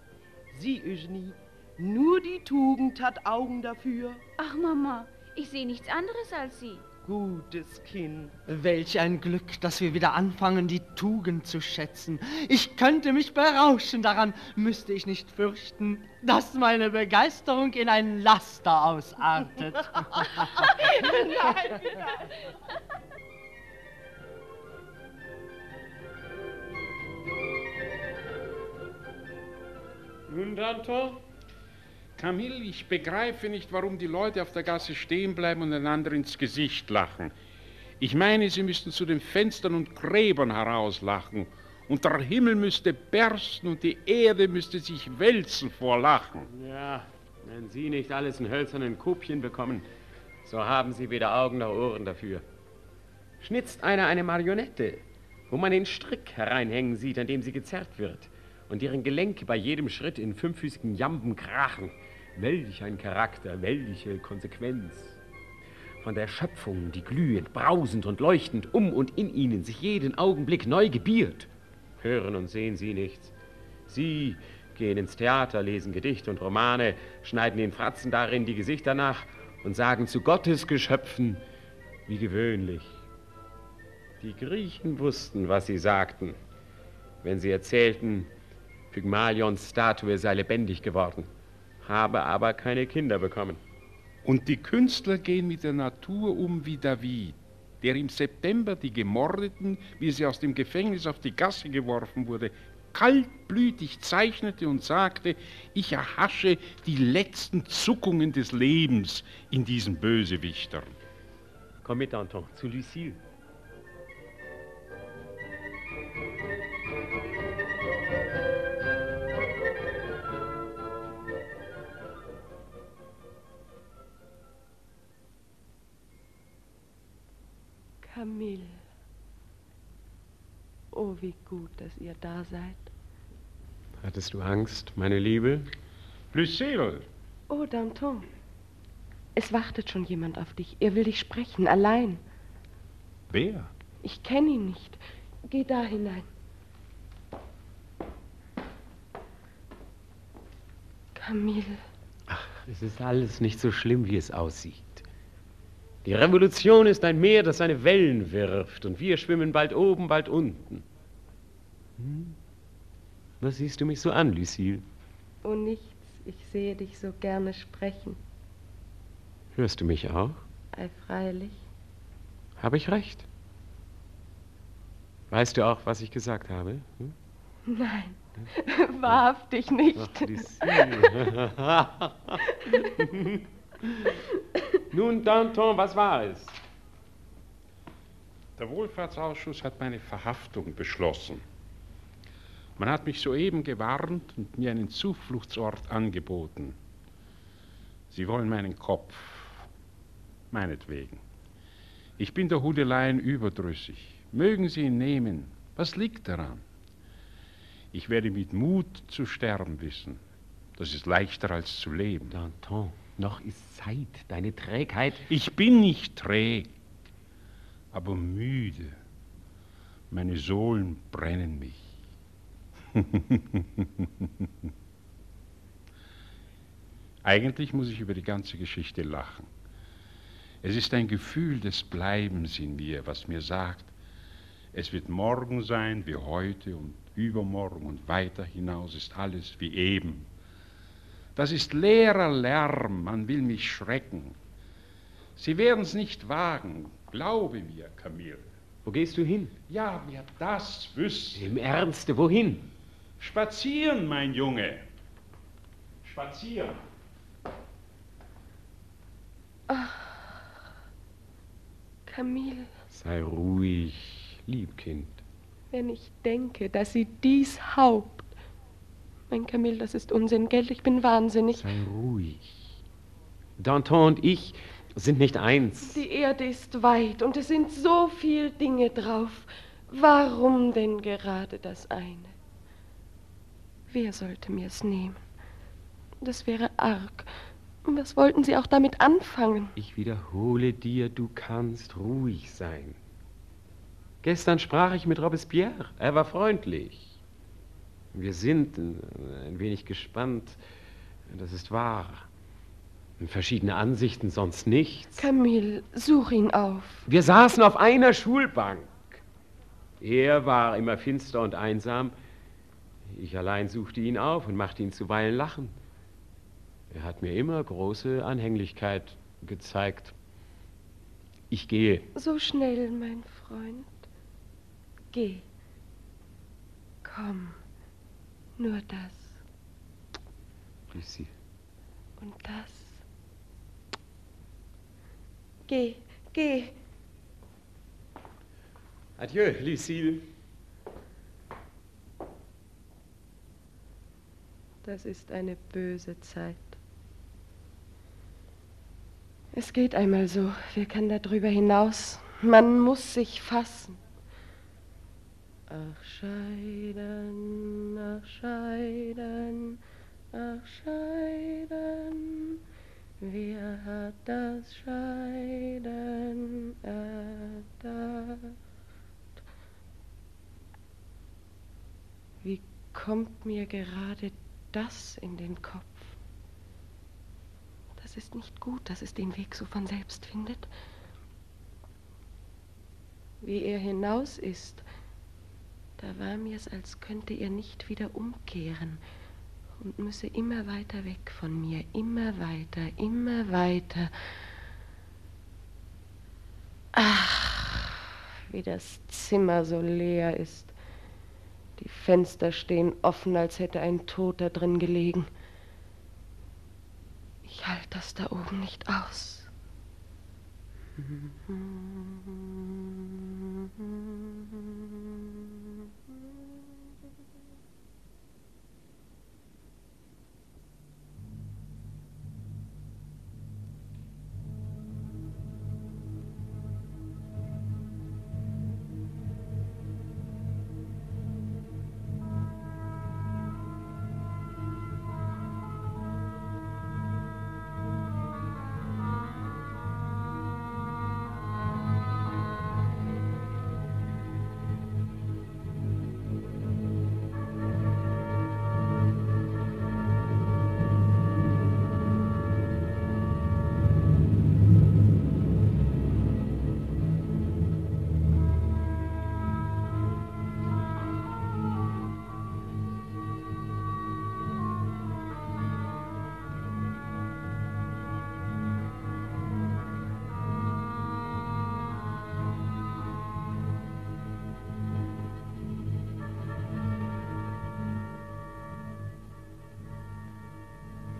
Sieh, Eugenie, nur die Tugend hat Augen dafür. Ach, Mama, ich sehe nichts anderes als Sie. Gutes Kind. Welch ein Glück, dass wir wieder anfangen, die Tugend zu schätzen. Ich könnte mich berauschen, daran müsste ich nicht fürchten, dass meine Begeisterung in ein Laster ausartet. Nein, Nun, Danton? Camille, ich begreife nicht, warum die Leute auf der Gasse stehen bleiben und einander ins Gesicht lachen. Ich meine, sie müssten zu den Fenstern und Gräbern herauslachen. Und der Himmel müsste bersten und die Erde müsste sich wälzen vor Lachen. Ja, wenn Sie nicht alles in hölzernen Kopien bekommen, so haben Sie weder Augen noch Ohren dafür. Schnitzt einer eine Marionette, wo man den Strick hereinhängen sieht, an dem sie gezerrt wird, und deren Gelenke bei jedem Schritt in fünffüßigen Jamben krachen. Welch ein Charakter, welche Konsequenz. Von der Schöpfung, die glühend, brausend und leuchtend um und in ihnen sich jeden Augenblick neu gebiert. Hören und sehen sie nichts. Sie gehen ins Theater, lesen Gedichte und Romane, schneiden den Fratzen darin die Gesichter nach und sagen zu Gottes Geschöpfen, wie gewöhnlich. Die Griechen wussten, was sie sagten, wenn sie erzählten, Pygmalions Statue sei lebendig geworden, habe aber keine Kinder bekommen. Und die Künstler gehen mit der Natur um wie David, der im September die Gemordeten, wie sie aus dem Gefängnis auf die Gasse geworfen wurde, kaltblütig zeichnete und sagte, ich erhasche die letzten Zuckungen des Lebens in diesen Bösewichtern. Komm mit, Anton, zu Lucille. Camille. Oh, wie gut, dass ihr da seid. Hattest du Angst, meine Liebe? Lucille! Oh, Danton. Es wartet schon jemand auf dich. Er will dich sprechen, allein. Wer? Ich kenne ihn nicht. Geh da hinein. Camille. Ach, es ist alles nicht so schlimm, wie es aussieht. Die Revolution ist ein Meer, das seine Wellen wirft, und wir schwimmen bald oben, bald unten. Hm? Was siehst du mich so an, Lucille? Oh, nichts. Ich sehe dich so gerne sprechen. Hörst du mich auch? Ei, freilich. Habe ich recht? Weißt du auch, was ich gesagt habe? Hm? Nein, wahrhaftig nicht. Ach, Lucille. Nun, Danton, was war es? Der Wohlfahrtsausschuss hat meine Verhaftung beschlossen. Man hat mich soeben gewarnt und mir einen Zufluchtsort angeboten. Sie wollen meinen Kopf, meinetwegen. Ich bin der Hudeleien überdrüssig. Mögen Sie ihn nehmen. Was liegt daran? Ich werde mit Mut zu sterben wissen. Das ist leichter als zu leben. Danton, noch ist Zeit. Deine Trägheit. Ich bin nicht träg, aber müde. Meine Sohlen brennen mich. Eigentlich muss ich über die ganze Geschichte lachen. Es ist ein Gefühl des Bleibens in mir, was mir sagt, es wird morgen sein wie heute und übermorgen und weiter hinaus ist alles wie eben. Das ist leerer Lärm, man will mich schrecken. Sie werden es nicht wagen, glaube mir, Camille. Wo gehst du hin? Ja, wer das wüsste. Im Ernste, wohin? Spazieren, mein Junge. Spazieren. Ach, Camille. Sei ruhig, Liebkind. Wenn ich denke, dass sie dies Haupt. Mein Camille, das ist Unsinn, Geld, ich bin wahnsinnig. Sei ruhig. Danton und ich sind nicht eins. Die Erde ist weit und es sind so viele Dinge drauf. Warum denn gerade das eine? Wer sollte mir es nehmen? Das wäre arg. Was wollten Sie auch damit anfangen? Ich wiederhole dir, du kannst ruhig sein. Gestern sprach ich mit Robespierre. Er war freundlich. Wir sind ein wenig gespannt. Das ist wahr. Verschiedene Ansichten, sonst nichts. Camille, such ihn auf. Wir saßen auf einer Schulbank. Er war immer finster und einsam. Ich allein suchte ihn auf und machte ihn zuweilen lachen. Er hat mir immer große Anhänglichkeit gezeigt. Ich gehe. So schnell, mein Freund. Geh. Komm. Nur das. Lucie. Und das. Geh, geh. Adieu, Lucille. Das ist eine böse Zeit. Es geht einmal so. Wer kann darüber hinaus? Man muss sich fassen. Ach, scheiden, ach, scheiden, ach, scheiden. Wer hat das Scheiden erdacht? Wie kommt mir gerade das in den Kopf? Das ist nicht gut, dass es den Weg so von selbst findet. Wie er hinaus ist, da war mir's, als könnte er nicht wieder umkehren und müsse immer weiter weg von mir, immer weiter, immer weiter. Ach, wie das Zimmer so leer ist. Die Fenster stehen offen, als hätte ein Toter drin gelegen. Ich halte das da oben nicht aus.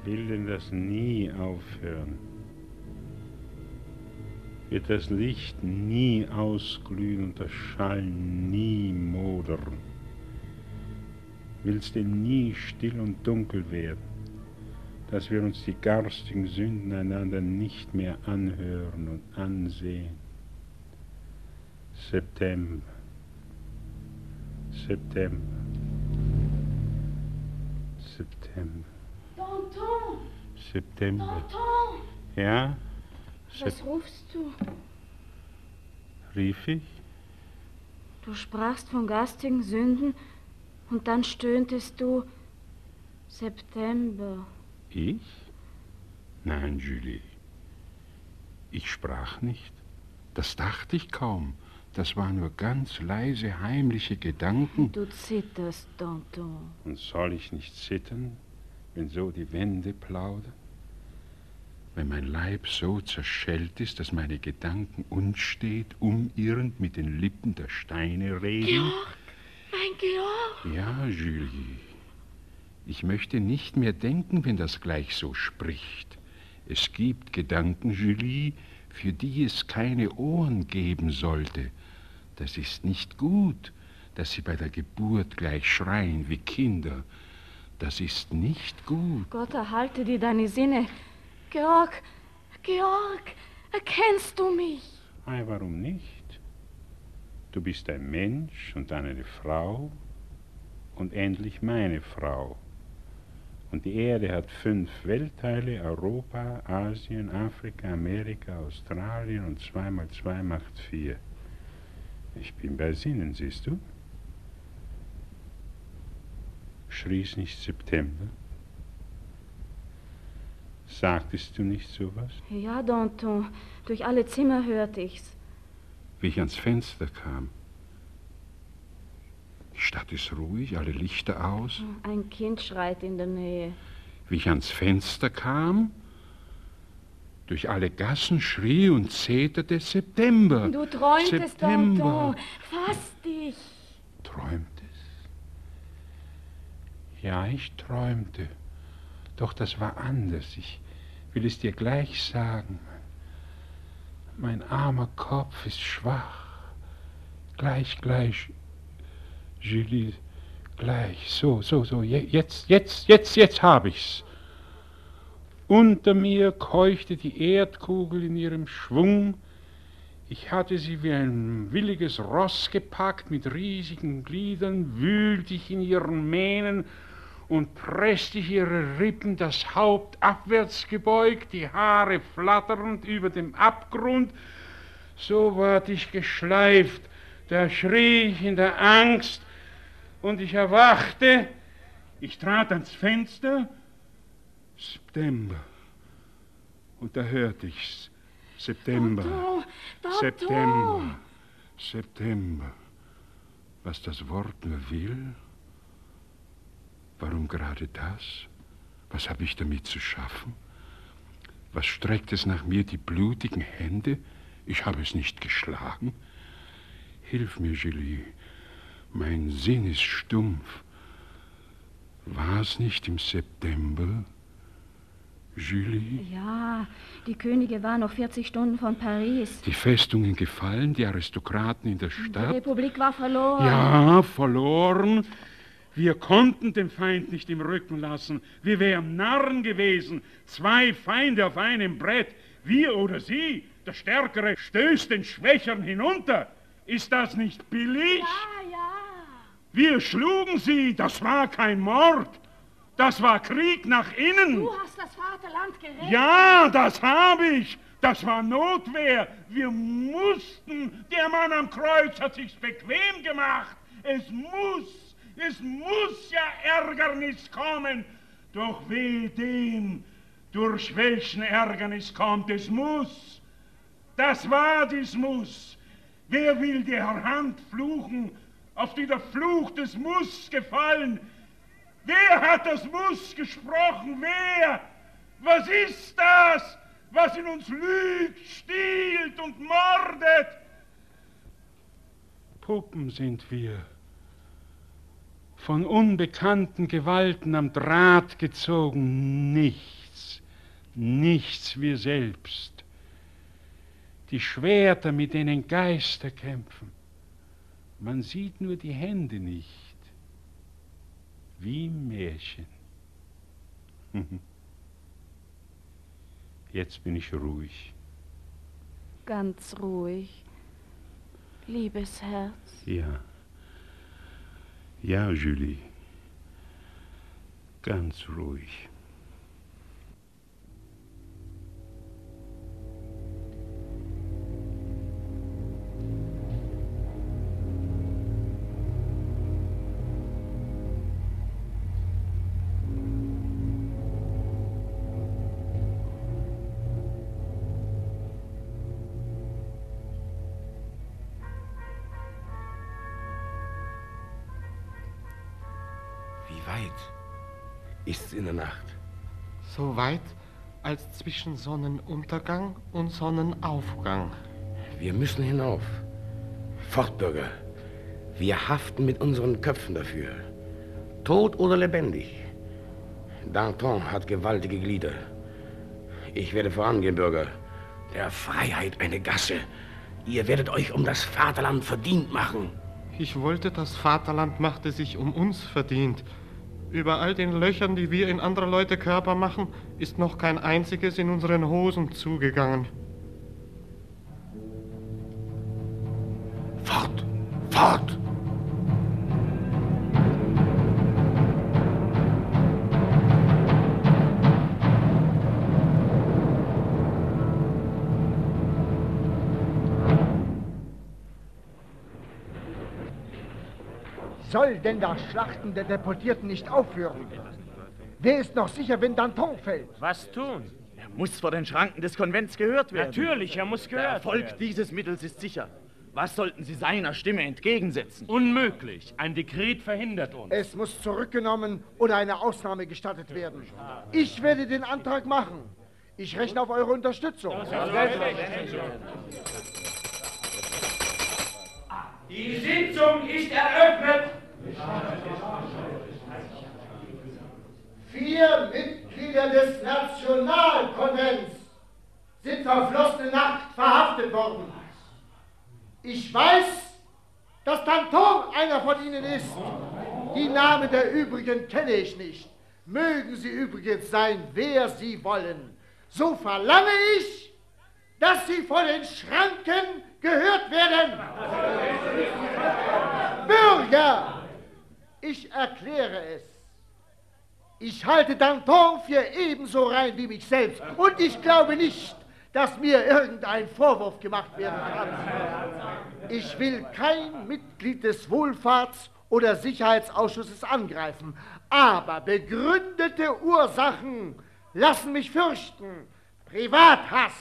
Will denn das nie aufhören? Wird das Licht nie ausglühen und der Schall nie modern? Will's denn nie still und dunkel werden, dass wir uns die garstigen Sünden einander nicht mehr anhören und ansehen? September, September, September. September. Danton! Ja? Was Sep rufst du? rief ich? Du sprachst von garstigen Sünden und dann stöhntest du September. Ich? Nein, Julie. Ich sprach nicht. Das dachte ich kaum. Das waren nur ganz leise, heimliche Gedanken. Du zitterst, Danton. Und soll ich nicht zittern, wenn so die Wände plaudern? Wenn mein Leib so zerschellt ist, dass meine Gedanken unstet, umirrend mit den Lippen der Steine reden? Georg, mein Georg. Ja, Julie. Ich möchte nicht mehr denken, wenn das gleich so spricht. Es gibt Gedanken, Julie, für die es keine Ohren geben sollte. Das ist nicht gut, dass sie bei der Geburt gleich schreien wie Kinder. Das ist nicht gut. Gott erhalte dir deine Sinne. Georg, Georg, erkennst du mich? Ei, warum nicht? Du bist ein Mensch und dann eine Frau und endlich meine Frau. Und die Erde hat fünf Weltteile, Europa, Asien, Afrika, Amerika, Australien und zwei mal zwei macht vier. Ich bin bei Sinnen, siehst du? Schrie's nicht September? Sagtest du nicht sowas? Ja, Danton, durch alle Zimmer hörte ich's. Wie ich ans Fenster kam. Die Stadt ist ruhig, alle Lichter aus. Ein Kind schreit in der Nähe. Wie ich ans Fenster kam, durch alle Gassen schrie und zeterte September. Du träumtest, September. Danton. Fass dich. Träumt es? Ja, ich träumte. Doch das war anders. Ich will es dir gleich sagen. Mein armer Kopf ist schwach. Gleich, gleich, Julie, gleich. So, so, so. Je- Jetzt, jetzt, jetzt, jetzt hab ich's. Unter mir keuchte die Erdkugel in ihrem Schwung. Ich hatte sie wie ein williges Ross gepackt mit riesigen Gliedern, wühlte ich in ihren Mähnen und presste ich ihre Rippen, das Haupt abwärts gebeugt, die Haare flatternd über dem Abgrund. So ward ich geschleift, da schrie ich in der Angst und ich erwachte. Ich trat ans Fenster. September. Und da hörte ich's. September. Danton, Danton. September. September. Was das Wort nur will? Warum gerade das? Was habe ich damit zu schaffen? Was streckt es nach mir die blutigen Hände? Ich habe es nicht geschlagen. Hilf mir, Julie. Mein Sinn ist stumpf. War es nicht im September? Julie? Ja, die Könige waren noch 40 Stunden von Paris. Die Festungen gefallen, die Aristokraten in der Die Stadt. Republik war verloren. Ja, verloren. Wir konnten den Feind nicht im Rücken lassen. Wir wären Narren gewesen. Zwei Feinde auf einem Brett. Wir oder sie. Der Stärkere stößt den Schwächeren hinunter. Ist das nicht billig? Ja, ja. Wir schlugen sie. Das war kein Mord. Das war Krieg nach innen. Du hast das Vaterland gerettet. Ja, das habe ich. Das war Notwehr. Wir mussten. Der Mann am Kreuz hat sich's bequem gemacht. Es muss, es muss ja Ärgernis kommen. Doch weh dem, durch welchen Ärgernis kommt. Es muss. Das war dies Muss. Wer will der Hand fluchen, auf die der Fluch des Muss gefallen? Wer hat das Muss gesprochen? Wer? Was ist das, was in uns lügt, stiehlt und mordet? Puppen sind wir, von unbekannten Gewalten am Draht gezogen, nichts. nichts wir selbst. Die Schwerter, mit denen Geister kämpfen. Man sieht nur die Hände nicht. Wie im Märchen. Jetzt bin ich ruhig. Ganz ruhig. Liebes Herz. Ja. Ja, Julie. Ganz ruhig. Der Nacht? So weit als zwischen Sonnenuntergang und Sonnenaufgang. Wir müssen hinauf. Fort, Bürger. Wir haften mit unseren Köpfen dafür. Tot oder lebendig. Danton hat gewaltige Glieder. Ich werde vorangehen, Bürger. Der Freiheit eine Gasse. Ihr werdet euch um das Vaterland verdient machen. Ich wollte, das Vaterland machte sich um uns verdient. Über all den Löchern, die wir in andere Leute Körper machen, ist noch kein einziges in unseren Hosen zugegangen. Soll denn das Schlachten der Deportierten nicht aufhören? Wer ist noch sicher, wenn Danton fällt? Was tun? Er muss vor den Schranken des Konvents gehört werden. Natürlich, er muss gehört Der Erfolg werden. dieses Mittels ist sicher. Was sollten Sie seiner Stimme entgegensetzen? Unmöglich. Ein Dekret verhindert uns. Es muss zurückgenommen oder eine Ausnahme gestattet werden. Ich werde den Antrag machen. Ich rechne auf eure Unterstützung. Die Sitzung ist eröffnet. Vier Mitglieder des Nationalkonvents sind verflossene Nacht verhaftet worden. Ich weiß, dass Danton einer von ihnen ist. Die Namen der übrigen kenne ich nicht. Mögen sie übrigens sein, wer sie wollen. So verlange ich, dass sie vor den Schranken gehört werden. Bürger, ich erkläre es. Ich halte Danton für ebenso rein wie mich selbst. Und ich glaube nicht, dass mir irgendein Vorwurf gemacht werden kann. Ich will kein Mitglied des Wohlfahrts- oder Sicherheitsausschusses angreifen. Aber begründete Ursachen lassen mich fürchten, Privathass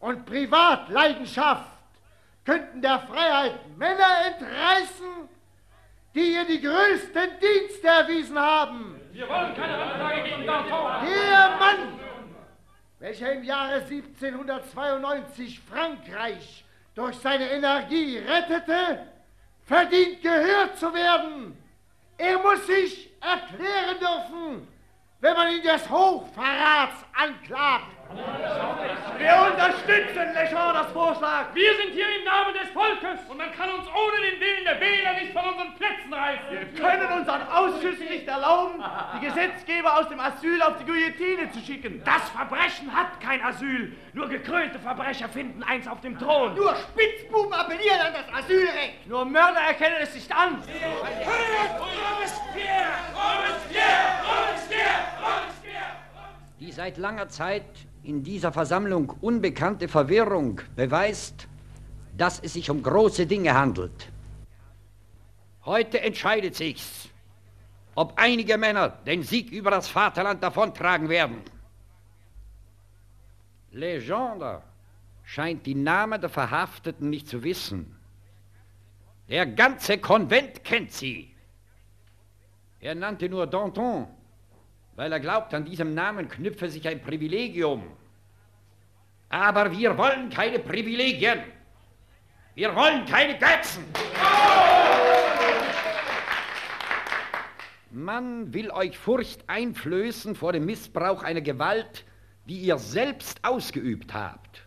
und Privatleidenschaft könnten der Freiheit Männer entreißen, die ihr die größten Dienste erwiesen haben. Wir wollen keine Anklage gegen Danton. Der Mann, welcher im Jahre 1792 Frankreich durch seine Energie rettete, verdient gehört zu werden. Er muss sich erklären dürfen, wenn man ihn des Hochverrats anklagt. Wir unterstützen Legenders Vorschlag. Wir sind hier im Namen des Volkes und man kann uns ohne den Willen der Wähler nicht von unseren Plätzen reißen. Wir können unseren Ausschüssen nicht erlauben, die Gesetzgeber aus dem Asyl auf die Guillotine zu schicken. Das Verbrechen hat kein Asyl. Nur gekrönte Verbrecher finden eins auf dem Thron. Nur Spitzbuben appellieren an das Asylrecht. Nur Mörder erkennen es nicht an. Die seit langer Zeit in dieser Versammlung unbekannte Verwirrung beweist, dass es sich um große Dinge handelt. Heute entscheidet sich's, ob einige Männer den Sieg über das Vaterland davontragen werden. Legendre scheint die Namen der Verhafteten nicht zu wissen. Der ganze Konvent kennt sie. Er nannte nur Danton, weil er glaubt, an diesem Namen knüpfe sich ein Privilegium. Aber wir wollen keine Privilegien. Wir wollen keine Götzen. Man will euch Furcht einflößen vor dem Missbrauch einer Gewalt, die ihr selbst ausgeübt habt.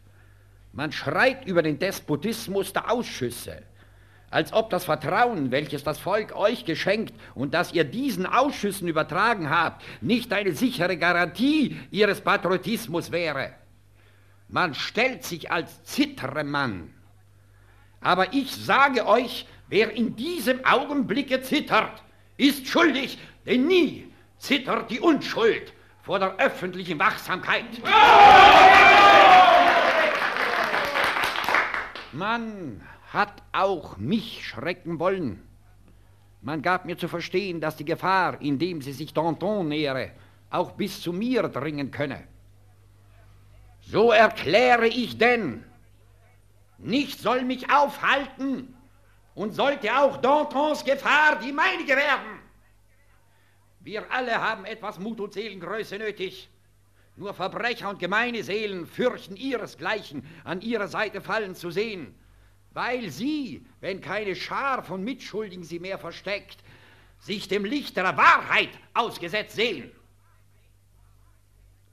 Man schreit über den Despotismus der Ausschüsse, als ob das Vertrauen, welches das Volk euch geschenkt und das ihr diesen Ausschüssen übertragen habt, nicht eine sichere Garantie ihres Patriotismus wäre. Man stellt sich als Zittermann. Aber ich sage euch, wer in diesem Augenblicke zittert, ist schuldig, denn nie zittert die Unschuld vor der öffentlichen Wachsamkeit. Man hat auch mich schrecken wollen. Man gab mir zu verstehen, dass die Gefahr, indem sie sich Danton nähere, auch bis zu mir dringen könne. So erkläre ich denn, nichts soll mich aufhalten und sollte auch Dantons Gefahr die meinige werden. Wir alle haben etwas Mut und Seelengröße nötig. Nur Verbrecher und gemeine Seelen fürchten ihresgleichen an ihrer Seite fallen zu sehen, weil sie, wenn keine Schar von Mitschuldigen sie mehr versteckt, sich dem Licht der Wahrheit ausgesetzt sehen.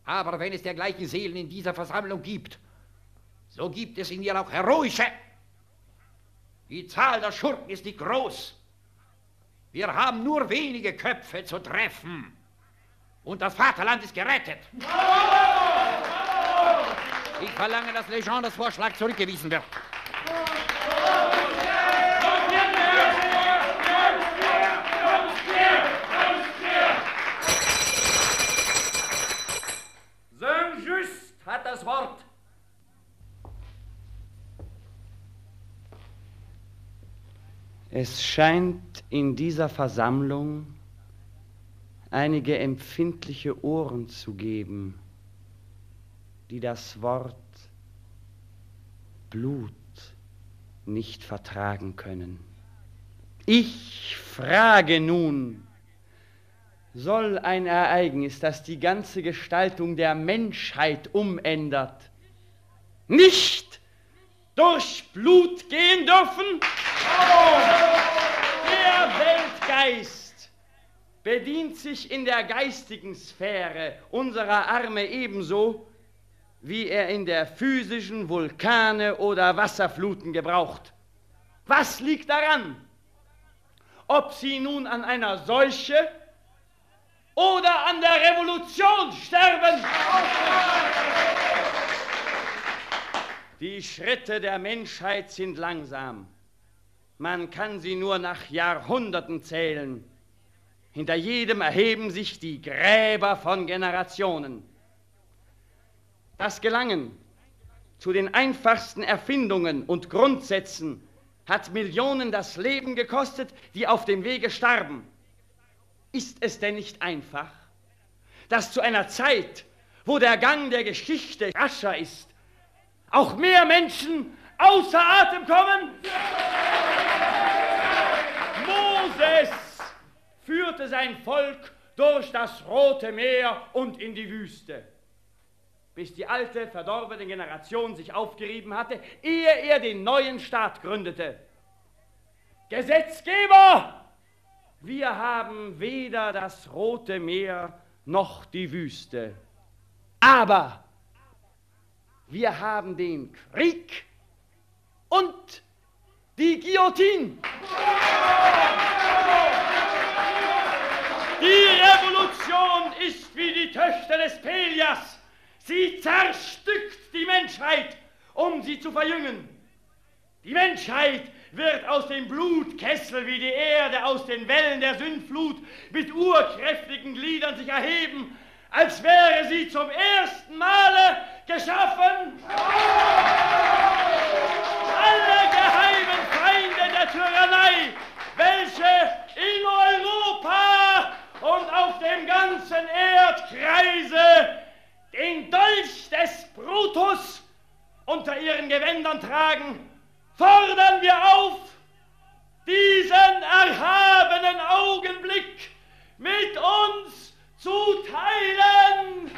Aber wenn es dergleichen Seelen in dieser Versammlung gibt, so gibt es in ihr auch heroische. Die Zahl der Schurken ist nicht groß. Wir haben nur wenige Köpfe zu treffen. Und das Vaterland ist gerettet. Ich verlange, dass Legends Vorschlag zurückgewiesen wird. Saint-Just hat das Wort. Es scheint in dieser Versammlung einige empfindliche Ohren zu geben, die das Wort Blut nicht vertragen können. Ich frage nun, soll ein Ereignis, das die ganze Gestaltung der Menschheit umändert, nicht durch Blut gehen dürfen? Der Weltgeist bedient sich in der geistigen Sphäre unserer Arme ebenso, wie er in der physischen Vulkane oder Wasserfluten gebraucht. Was liegt daran? Ob sie nun an einer Seuche oder an der Revolution sterben. Die Schritte der Menschheit sind langsam. Man kann sie nur nach Jahrhunderten zählen. Hinter jedem erheben sich die Gräber von Generationen. Das Gelangen zu den einfachsten Erfindungen und Grundsätzen hat Millionen das Leben gekostet, die auf dem Wege starben. Ist es denn nicht einfach, dass zu einer Zeit, wo der Gang der Geschichte rascher ist, auch mehr Menschen außer Atem kommen? Moses führte sein Volk durch das Rote Meer und in die Wüste, bis die alte, verdorbene Generation sich aufgerieben hatte, ehe er den neuen Staat gründete. Gesetzgeber, wir haben weder das Rote Meer noch die Wüste, aber wir haben den Krieg und die Guillotine. Die Revolution ist wie die Töchter des Pelias. Sie zerstückt die Menschheit, um sie zu verjüngen. Die Menschheit wird aus dem Blutkessel wie die Erde aus den Wellen der Sündflut mit urkräftigen Gliedern sich erheben, als wäre sie zum ersten Male geschaffen. Alle der Tyrannei, welche in Europa und auf dem ganzen Erdkreise den Dolch des Brutus unter ihren Gewändern tragen, fordern wir auf, diesen erhabenen Augenblick mit uns zu teilen.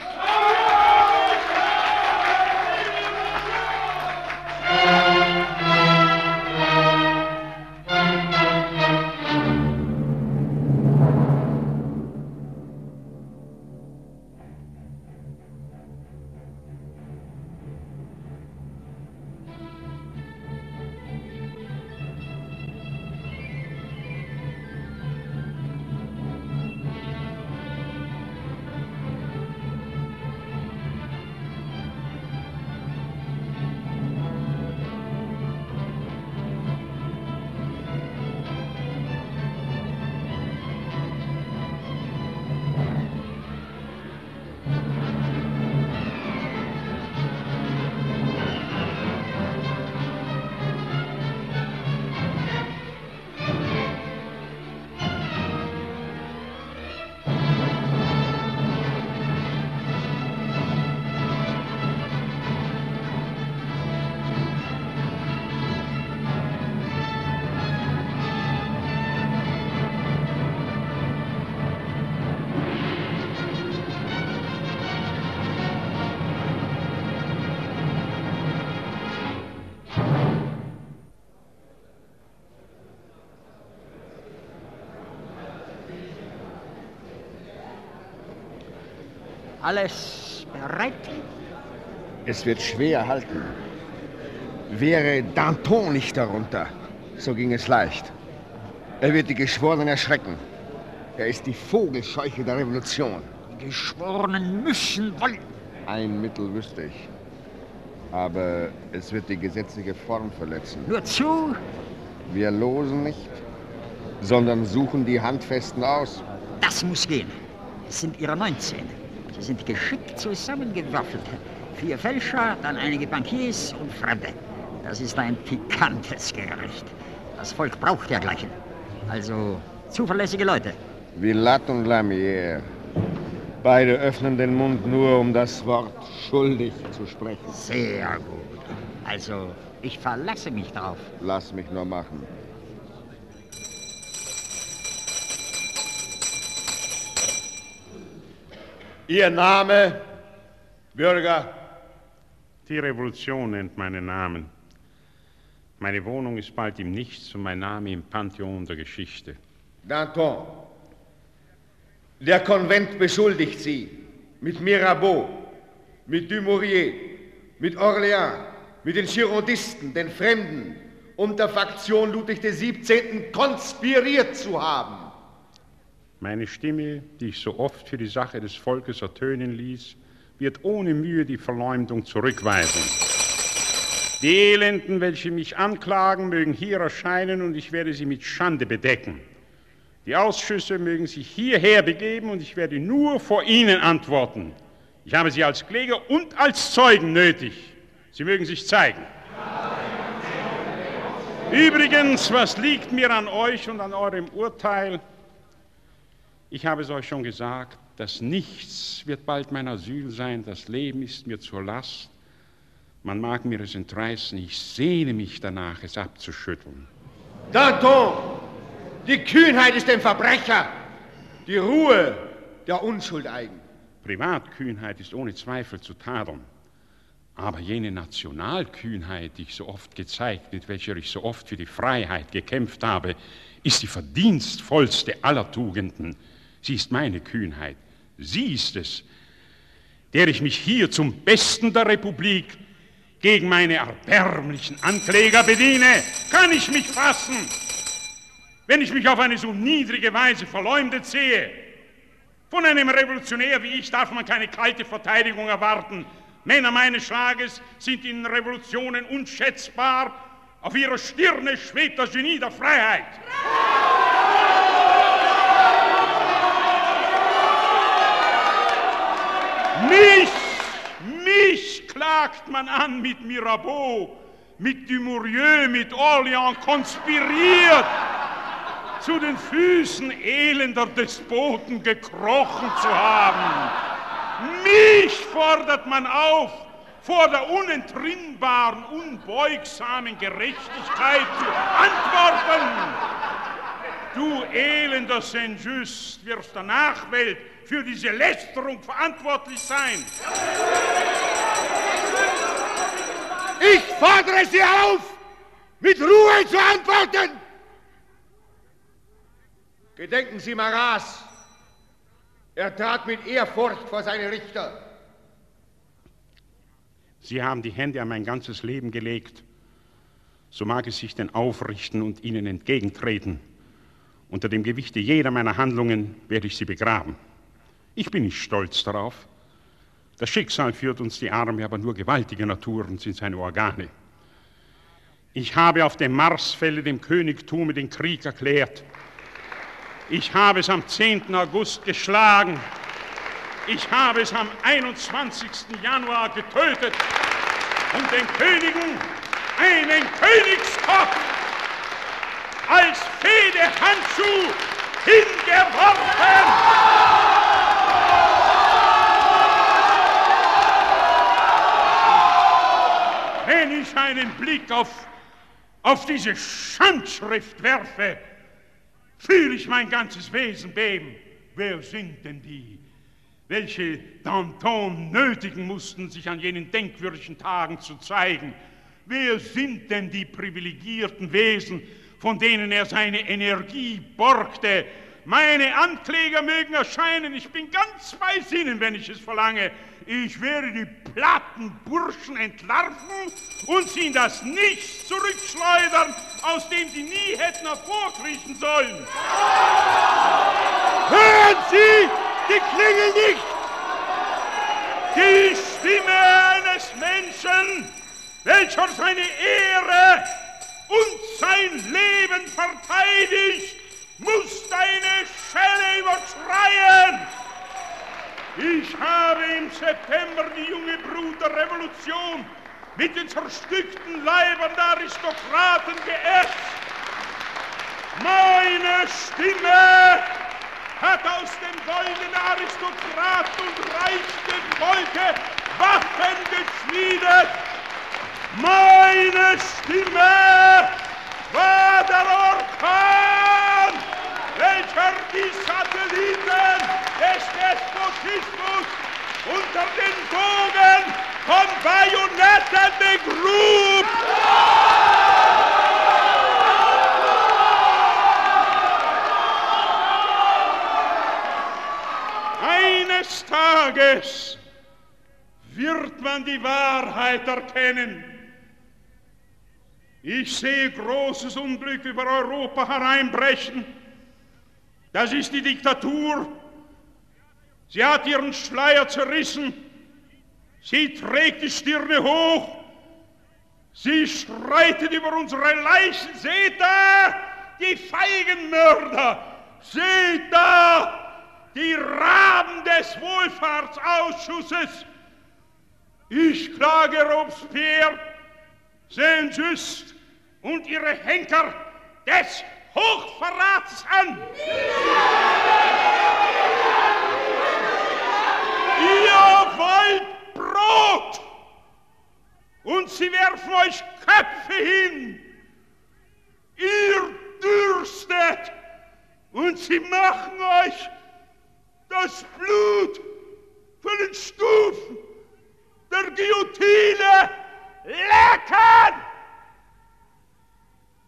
Alles bereit? Es wird schwer halten. Wäre Danton nicht darunter, so ging es leicht. Er wird die Geschworenen erschrecken. Er ist die Vogelscheuche der Revolution. Die Geschworenen müssen wollen. Ein Mittel wüsste ich. Aber es wird die gesetzliche Form verletzen. Nur zu. Wir losen nicht, sondern suchen die Handfesten aus. Das muss gehen. Es sind ihre 19. Sie sind geschickt zusammengewürfelt. Vier Fälscher, dann einige Bankiers und Fremde. Das ist ein pikantes Gericht. Das Volk braucht dergleichen. Also zuverlässige Leute. Villat und Lamier. Beide öffnen den Mund nur, um das Wort schuldig zu sprechen. Sehr gut. Also, ich verlasse mich darauf. Lass mich nur machen. Ihr Name, Bürger? Die Revolution nennt meinen Namen. Meine Wohnung ist bald im Nichts und mein Name im Pantheon der Geschichte. Danton, der Konvent beschuldigt Sie mit Mirabeau, mit Dumouriez, mit Orléans, mit den Girondisten, den Fremden und der Faktion Ludwig XVII. konspiriert zu haben. Meine Stimme, die ich so oft für die Sache des Volkes ertönen ließ, wird ohne Mühe die Verleumdung zurückweisen. Die Elenden, welche mich anklagen, mögen hier erscheinen und ich werde sie mit Schande bedecken. Die Ausschüsse mögen sich hierher begeben und ich werde nur vor ihnen antworten. Ich habe sie als Kläger und als Zeugen nötig. Sie mögen sich zeigen. Übrigens, was liegt mir an euch und an eurem Urteil? Ich habe es euch schon gesagt, das Nichts wird bald mein Asyl sein, das Leben ist mir zur Last. Man mag mir es entreißen, ich sehne mich danach, es abzuschütteln. Danton, die Kühnheit ist dem Verbrecher, die Ruhe der Unschuld eigen. Privatkühnheit ist ohne Zweifel zu tadeln. Aber jene Nationalkühnheit, die ich so oft gezeigt, mit welcher ich so oft für die Freiheit gekämpft habe, ist die verdienstvollste aller Tugenden. Sie ist meine Kühnheit. Sie ist es, der ich mich hier zum Besten der Republik gegen meine erbärmlichen Ankläger bediene. Kann ich mich fassen, wenn ich mich auf eine so niedrige Weise verleumdet sehe? Von einem Revolutionär wie ich darf man keine kalte Verteidigung erwarten. Männer meines Schlages sind in Revolutionen unschätzbar. Auf ihrer Stirne schwebt das Genie der Freiheit. Mich, mich klagt man an mit Mirabeau, mit Dumouriez, mit Orléans konspiriert, zu den Füßen elender Despoten gekrochen zu haben. Mich fordert man auf, vor der unentrinnbaren, unbeugsamen Gerechtigkeit zu antworten. Du elender Saint-Just wirst der Nachwelt für diese Lästerung verantwortlich sein. Ich fordere Sie auf, mit Ruhe zu antworten. Gedenken Sie Maras. Er trat mit Ehrfurcht vor seine Richter. Sie haben die Hände an mein ganzes Leben gelegt. So mag es sich denn aufrichten und Ihnen entgegentreten. Unter dem Gewichte jeder meiner Handlungen werde ich Sie begraben. Ich bin nicht stolz darauf. Das Schicksal führt uns die Arme, aber nur gewaltige Naturen sind seine Organe. Ich habe auf dem Marsfelde dem Königtum den Krieg erklärt. Ich habe es am 10. August geschlagen. Ich habe es am 21. Januar getötet und den Königen einen Königskopf als Fehdehandschuh hingeworfen. Wenn ich einen Blick auf, auf diese Schandschrift werfe, fühle ich mein ganzes Wesen beben. Wer sind denn die, welche Danton nötigen mussten, sich an jenen denkwürdigen Tagen zu zeigen? Wer sind denn die privilegierten Wesen, von denen er seine Energie borgte, Meine Ankläger mögen erscheinen. Ich bin ganz bei Sinnen, wenn ich es verlange. Ich werde die platten Burschen entlarven und sie in das Nichts zurückschleudern, aus dem sie nie hätten hervorkriechen sollen. Hören Sie die Klingel nicht! Die Stimme eines Menschen, welcher seine Ehre und sein Leben verteidigt, muss deine Schelle überschreien. Ich habe im September die junge Brut der Revolution mit den zerstückten Leibern der Aristokraten geehrt. Meine Stimme hat aus dem goldenen Aristokraten und reichsten Volke Waffen geschmiedet. Meine Stimme war der Orkan, die Satelliten des Despotismus unter den Bogen von Bajonetten begrub. Eines Tages wird man die Wahrheit erkennen. Ich sehe großes Unglück über Europa hereinbrechen. Das ist die Diktatur. Sie hat ihren Schleier zerrissen. Sie trägt die Stirne hoch. Sie schreitet über unsere Leichen. Seht da, die feigen Mörder. Seht da, die Raben des Wohlfahrtsausschusses. Ich klage Robespierre, Saint-Just und ihre Henker des Hochverrats an. Ihr wollt Brot und sie werfen euch Köpfe hin. Ihr dürstet und sie machen euch das Blut von den Stufen der Guillotine lecken!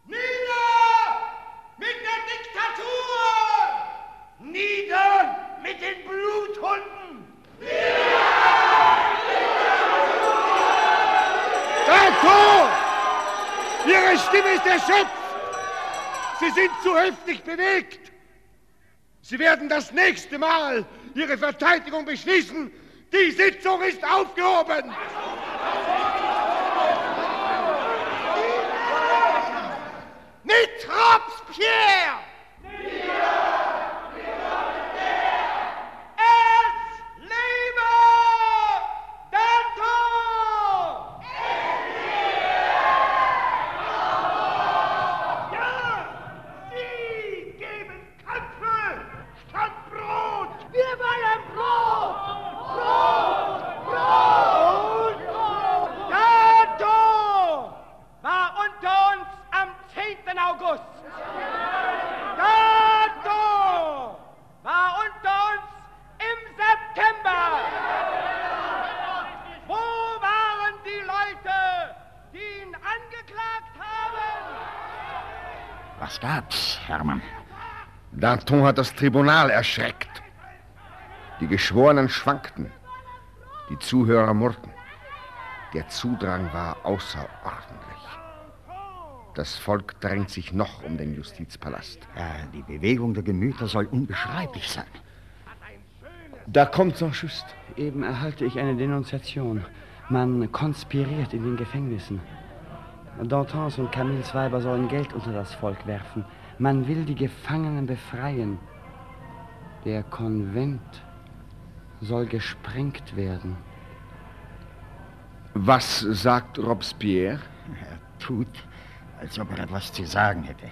Nieder mit der Diktatur! Nieder mit den Bluthunden! Dato! Ihre Stimme ist erschöpft! Sie sind zu heftig bewegt! Sie werden das nächste Mal Ihre Verteidigung beschließen. Die Sitzung ist aufgehoben! Mit Robespierre! Danton hat das Tribunal erschreckt. Die Geschworenen schwankten. Die Zuhörer murrten. Der Zudrang war außerordentlich. Das Volk drängt sich noch um den Justizpalast. Ja, die Bewegung der Gemüter soll unbeschreiblich sein. Da kommt Saint-Just. Eben erhalte ich eine Denunziation. Man konspiriert in den Gefängnissen. Dantons und Camilles Weiber sollen Geld unter das Volk werfen. Man will die Gefangenen befreien. Der Konvent soll gesprengt werden. Was sagt Robespierre? Er tut, als ob er etwas zu sagen hätte.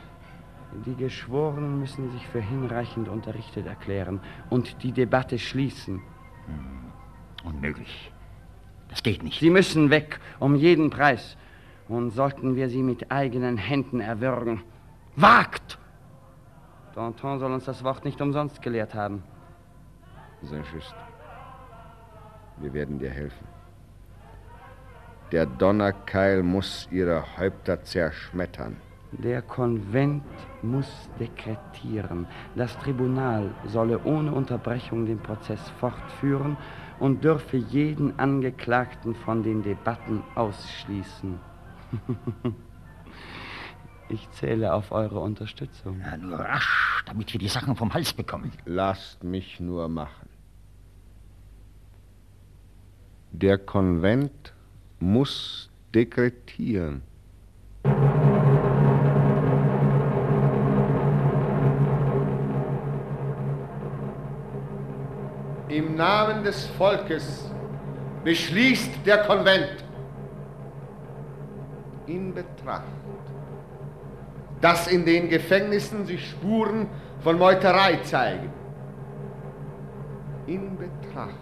Die Geschworenen müssen sich für hinreichend unterrichtet erklären und die Debatte schließen. Unmöglich. Das geht nicht. Sie müssen weg, um jeden Preis. Und sollten wir sie mit eigenen Händen erwürgen. Wagt! Danton soll uns das Wort nicht umsonst gelehrt haben. Saint-Just, wir werden dir helfen. Der Donnerkeil muss ihre Häupter zerschmettern. Der Konvent muss dekretieren, das Tribunal solle ohne Unterbrechung den Prozess fortführen und dürfe jeden Angeklagten von den Debatten ausschließen. Ich zähle auf eure Unterstützung. Ja, nur rasch, damit wir die Sachen vom Hals bekommen. Lasst mich nur machen. Der Konvent muss dekretieren. Im Namen des Volkes beschließt der Konvent in Betracht, dass in den Gefängnissen sich Spuren von Meuterei zeigen. In Betracht,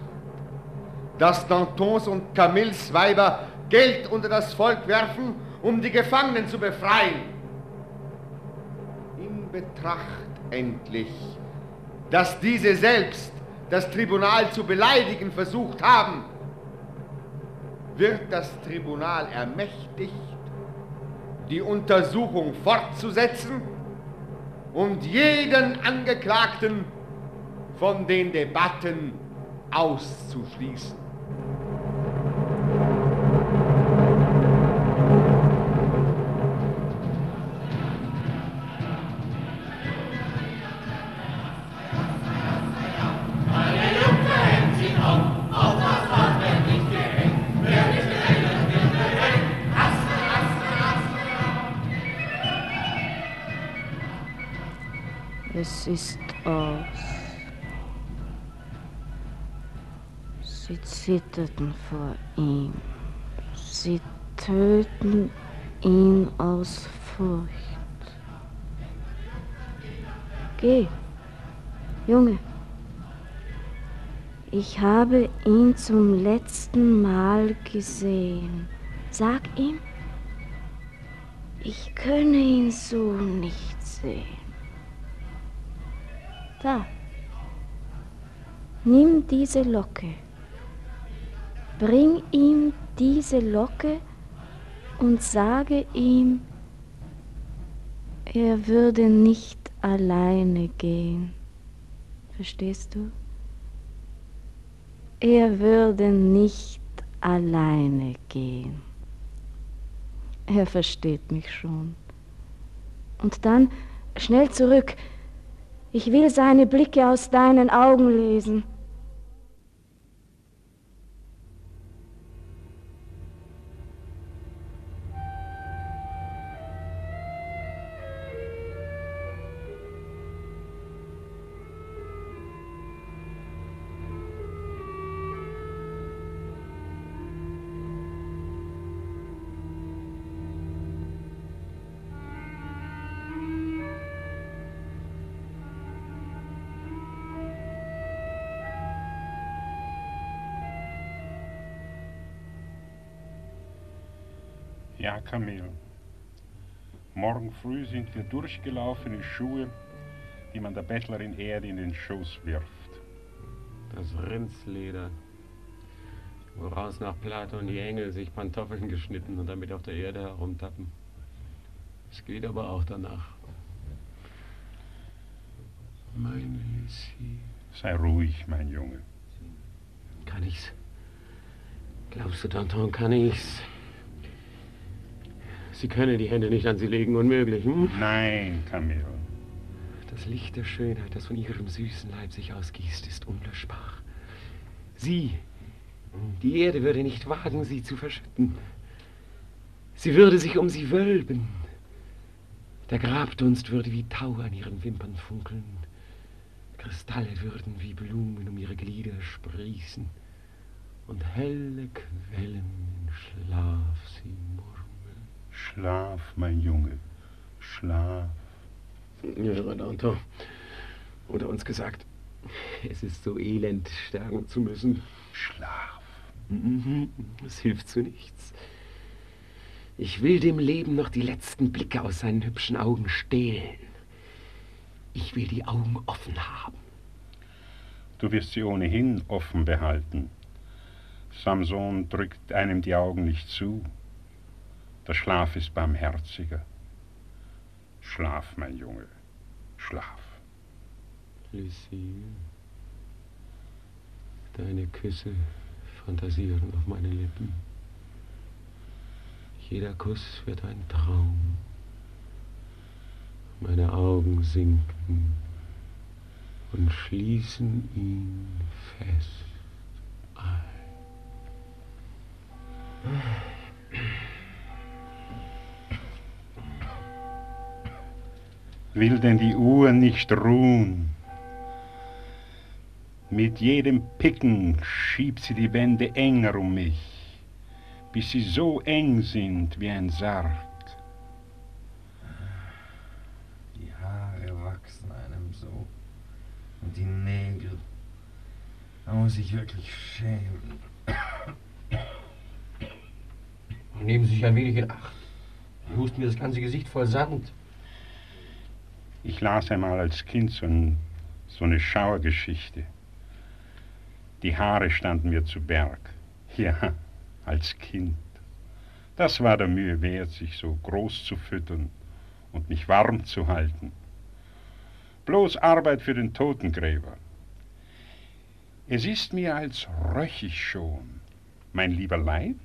dass Dantons und Camilles Weiber Geld unter das Volk werfen, um die Gefangenen zu befreien. In Betracht endlich, dass diese selbst das Tribunal zu beleidigen versucht haben, wird das Tribunal ermächtigt, die Untersuchung fortzusetzen und jeden Angeklagten von den Debatten auszuschließen. Zitterten vor ihm. Sie töten ihn aus Furcht. Geh, Junge. Ich habe ihn zum letzten Mal gesehen. Sag ihm, ich könne ihn so nicht sehen. Da. Nimm diese Locke. Bring ihm diese Locke und sage ihm, er würde nicht alleine gehen. Verstehst du? Er würde nicht alleine gehen. Er versteht mich schon. Und dann schnell zurück. Ich will seine Blicke aus deinen Augen lesen. Camille. Morgen früh sind wir durchgelaufene Schuhe, die man der Bettlerin Erde in den Schoß wirft. Das Rindsleder, woraus nach Platon die Engel sich Pantoffeln geschnitten und damit auf der Erde herumtappen. Es geht aber auch danach. Meine Lissy. Sei ruhig, mein Junge. Kann ich's? Glaubst du, Danton, kann ich's? Sie können die Hände nicht an sie legen, unmöglich. Hm? Nein, Camille. Das Licht der Schönheit, das von ihrem süßen Leib sich ausgießt, ist unlöschbar. Sie, die Erde würde nicht wagen, sie zu verschütten. Sie würde sich um sie wölben. Der Grabdunst würde wie Tau an ihren Wimpern funkeln. Kristalle würden wie Blumen um ihre Glieder sprießen. Und helle Quellen in Schlaf sie murmeln. Schlaf, mein Junge, schlaf. Ja, Renato. Oder uns gesagt, es ist so elend, sterben zu müssen. Schlaf. Mhm, es hilft zu nichts. Ich will dem Leben noch die letzten Blicke aus seinen hübschen Augen stehlen. Ich will die Augen offen haben. Du wirst sie ohnehin offen behalten. Samson drückt einem die Augen nicht zu. Der Schlaf ist barmherziger. Schlaf, mein Junge, schlaf. Lucille, deine Küsse fantasieren auf meine Lippen. Jeder Kuss wird ein Traum. Meine Augen sinken und schließen ihn fest ein. Will denn die Uhr nicht ruhen? Mit jedem Picken schiebt sie die Wände enger um mich, bis sie so eng sind wie ein Sarg. Die Haare wachsen einem so. Und die Nägel. Da muss ich wirklich schämen. Nehmen Sie sich ein wenig in Acht. Sie husten mir das ganze Gesicht voll Sand. Ich las einmal als Kind so, ein, so eine Schauergeschichte. Die Haare standen mir zu Berg. Ja, als Kind. Das war der Mühe wert, sich so groß zu füttern und mich warm zu halten. Bloß Arbeit für den Totengräber. Es ist mir, als röch ich schon. Mein lieber Leib,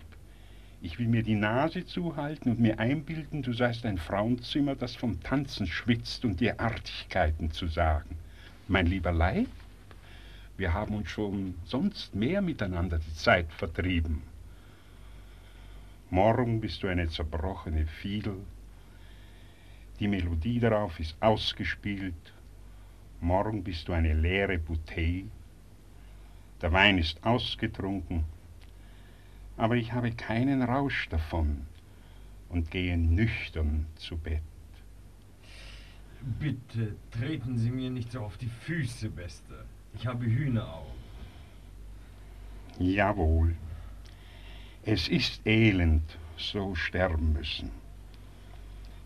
ich will mir die Nase zuhalten und mir einbilden, du seist ein Frauenzimmer, das vom Tanzen schwitzt und dir Artigkeiten zu sagen. Mein lieber Leib, wir haben uns schon sonst mehr miteinander die Zeit vertrieben. Morgen bist du eine zerbrochene Fiedel. Die Melodie darauf ist ausgespielt. Morgen bist du eine leere Bouteille. Der Wein ist ausgetrunken. Aber ich habe keinen Rausch davon und gehe nüchtern zu Bett. Bitte treten Sie mir nicht so auf die Füße, Beste. Ich habe Hühneraugen. Jawohl. Es ist elend, so sterben müssen.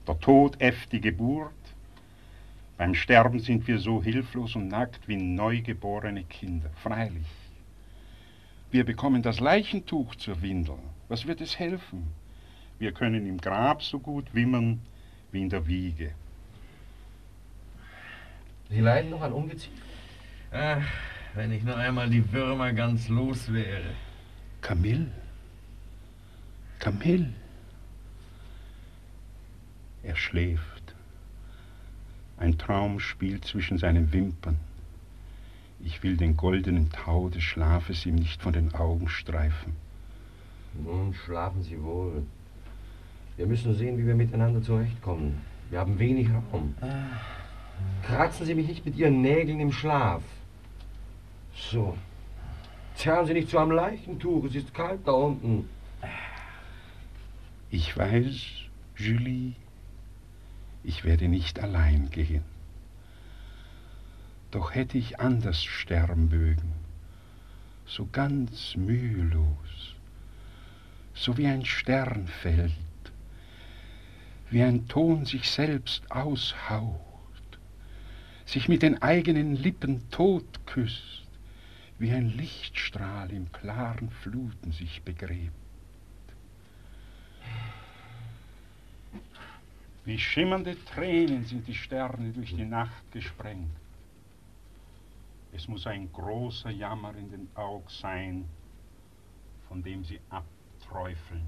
Der Tod äfft die Geburt. Beim Sterben sind wir so hilflos und nackt wie neugeborene Kinder. Freilich. Wir bekommen das Leichentuch zur Windel. Was wird es helfen? Wir können im Grab so gut wimmern wie in der Wiege. Sie leiden noch an Ungeziefer? Ach, wenn ich nur einmal die Würmer ganz los wäre. Camille? Camille? Er schläft. Ein Traum spielt zwischen seinen Wimpern. Ich will den goldenen Tau des Schlafes ihm nicht von den Augen streifen. Nun schlafen Sie wohl. Wir müssen sehen, wie wir miteinander zurechtkommen. Wir haben wenig Raum. Kratzen Sie mich nicht mit Ihren Nägeln im Schlaf. So. Zerren Sie nicht so am Leichentuch, es ist kalt da unten. Ich weiß, Julie, ich werde nicht allein gehen. Doch hätte ich anders sterben mögen, so ganz mühelos, so wie ein Stern fällt, wie ein Ton sich selbst aushaucht, sich mit den eigenen Lippen tot küsst, wie ein Lichtstrahl im klaren Fluten sich begräbt. Wie schimmernde Tränen sind die Sterne durch die Nacht gesprengt. Es muss ein großer Jammer in den Augen sein, von dem sie abträufeln.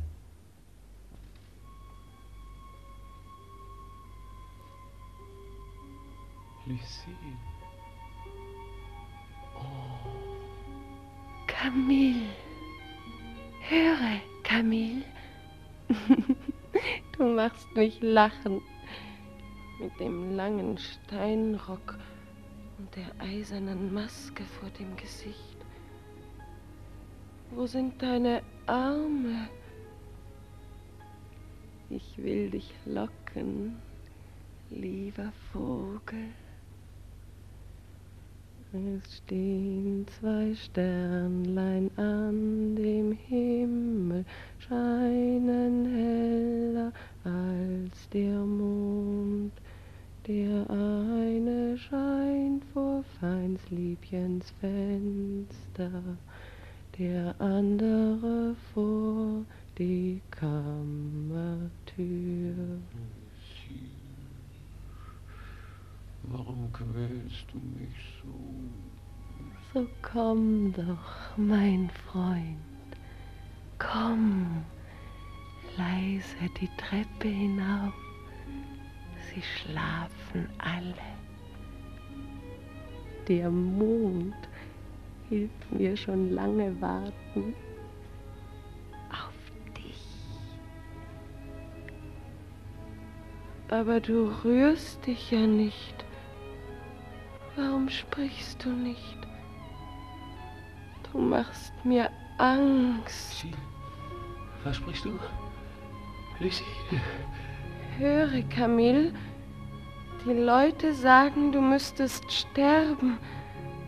Lucille. Oh. Camille. Höre, Camille. du machst mich lachen. Mit dem langen Steinrock und der eisernen Maske vor dem Gesicht. Wo sind deine Arme? Ich will dich locken, lieber Vogel. Es stehen zwei Sternlein an dem Himmel, scheinen heller als der Mond. Der eine scheint vor Feinsliebchens Fenster, der andere vor die Kammertür. quälst du mich so. So komm doch, mein Freund, komm leise die Treppe hinauf. Sie schlafen alle. Der Mond hilft mir schon lange warten. Auf dich. Aber du rührst dich ja nicht. Warum sprichst du nicht? Du machst mir Angst. Was sprichst du? Lucie? Höre, Camille, die Leute sagen, du müsstest sterben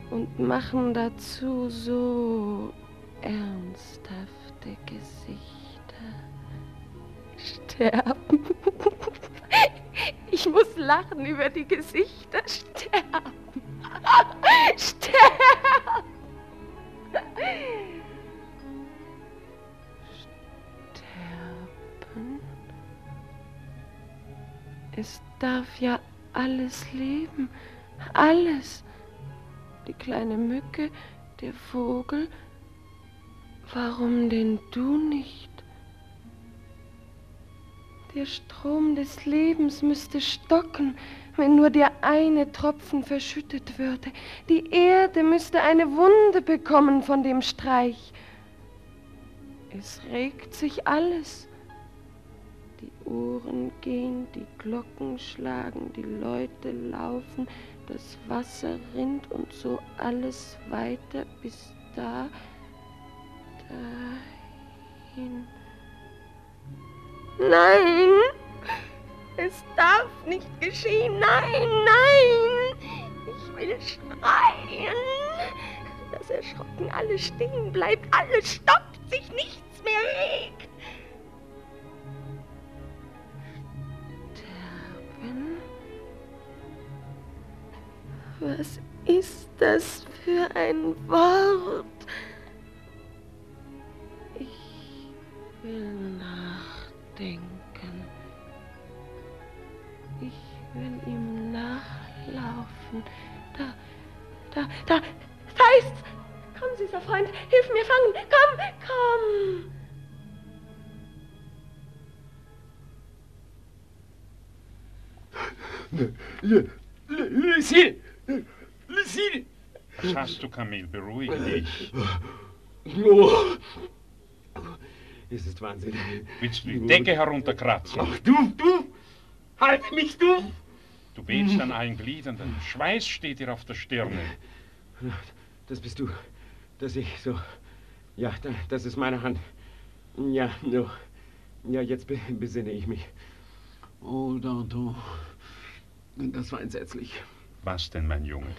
und machen dazu so ernsthafte Gesichter. Sterben? Ich muss lachen über die Gesichter. Sterben. Sterben. Sterben? Es darf ja alles leben. Alles. Die kleine Mücke, der Vogel. Warum denn du nicht? Der Strom des Lebens müsste stocken, wenn nur der eine Tropfen verschüttet würde. Die Erde müsste eine Wunde bekommen von dem Streich. Es regt sich alles. Die Uhren gehen, die Glocken schlagen, die Leute laufen, das Wasser rinnt und so alles weiter bis da, dahin. Nein! Es darf nicht geschehen. Nein, nein! Ich will schreien. Das Erschrocken alles stehen bleibt, alles stoppt, sich nichts mehr regt. Was ist das für ein Wort? Ich will nachdenken. Ich will ihm nachlaufen. Da, da, da, da ist's! Komm, süßer Freund, hilf mir fangen! Komm, komm! Lucille! Lucille! Was hast du, Camille? Beruhige dich. Oh. Es ist Wahnsinn. Willst du die Decke herunterkratzen? Ach, du, du! Halte mich, du! Du bebst an allen Gliedern, der Schweiß steht dir auf der Stirne. Das bist du. Das ich so. Ja, da- das ist meine Hand. Ja, no. Ja, jetzt be besinne ich mich. Oh, Danton. Das war entsetzlich. Was denn, mein Junge?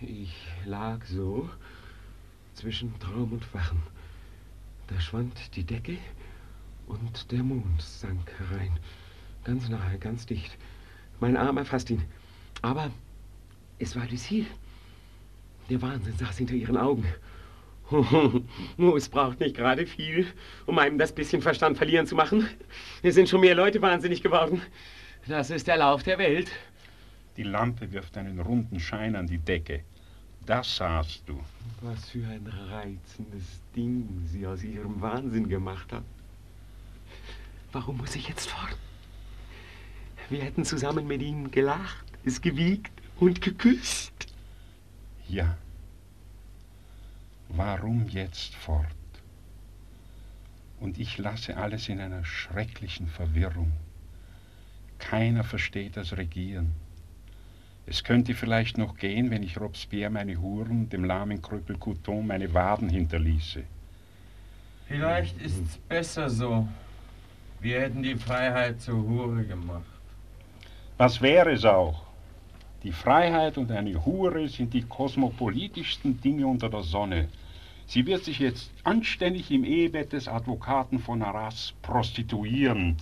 Ich lag so zwischen Traum und Wachen. Da schwand die Decke und der Mond sank herein. Ganz nahe, ganz dicht. Mein Arm erfasst ihn. Aber es war Lucille. Der Wahnsinn saß hinter ihren Augen. Es braucht nicht gerade viel, um einem das bisschen Verstand verlieren zu machen. Es sind schon mehr Leute wahnsinnig geworden. Das ist der Lauf der Welt. Die Lampe wirft einen runden Schein an die Decke. Das sahst du. Was für ein reizendes Ding sie aus ihrem Wahnsinn gemacht hat. Warum muss ich jetzt fort? Wir hätten zusammen mit ihm gelacht, es gewiegt und geküsst. Ja. Warum jetzt fort? Und ich lasse alles in einer schrecklichen Verwirrung. Keiner versteht das Regieren. Es könnte vielleicht noch gehen, wenn ich Robespierre meine Huren, dem lahmen Krüppel Couton meine Waden hinterließe. Vielleicht ist's besser so. Wir hätten die Freiheit zur Hure gemacht. Was wäre es auch? Die Freiheit und eine Hure sind die kosmopolitischsten Dinge unter der Sonne. Sie wird sich jetzt anständig im Ehebett des Advokaten von Arras prostituieren.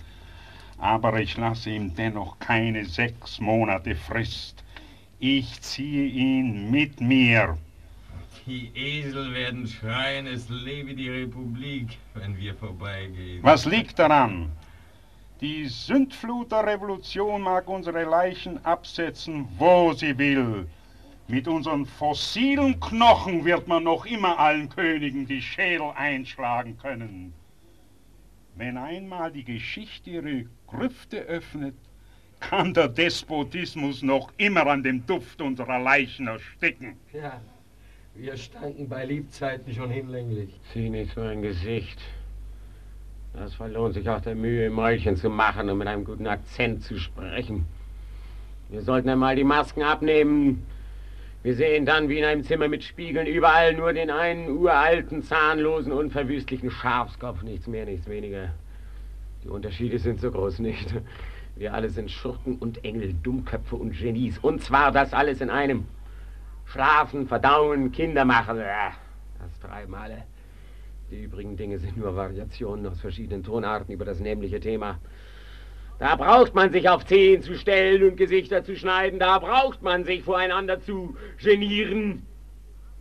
Aber ich lasse ihm dennoch keine sechs Monate Frist. Ich ziehe ihn mit mir. Die Esel werden schreien, es lebe die Republik, wenn wir vorbeigehen. Was liegt daran? Die Sündflut der Revolution mag unsere Leichen absetzen, wo sie will. Mit unseren fossilen Knochen wird man noch immer allen Königen die Schädel einschlagen können. Wenn einmal die Geschichte ihre Grüfte öffnet, kann der Despotismus noch immer an dem Duft unserer Leichen ersticken. Ja, wir standen bei Liebzeiten schon hinlänglich. Sieh nicht so ein Gesicht. Das verlohnt sich auch der Mühe, Mäulchen zu machen und mit einem guten Akzent zu sprechen. Wir sollten einmal die Masken abnehmen. Wir sehen dann wie in einem Zimmer mit Spiegeln überall nur den einen uralten, zahnlosen, unverwüstlichen Schafskopf. Nichts mehr, nichts weniger. Die Unterschiede sind so groß nicht. Wir alle sind Schurken und Engel, Dummköpfe und Genies. Und zwar das alles in einem. Schlafen, verdauen, Kinder machen. Das treiben alle. Die übrigen Dinge sind nur Variationen aus verschiedenen Tonarten über das nämliche Thema. Da braucht man sich auf Zehen zu stellen und Gesichter zu schneiden. Da braucht man sich voreinander zu genieren.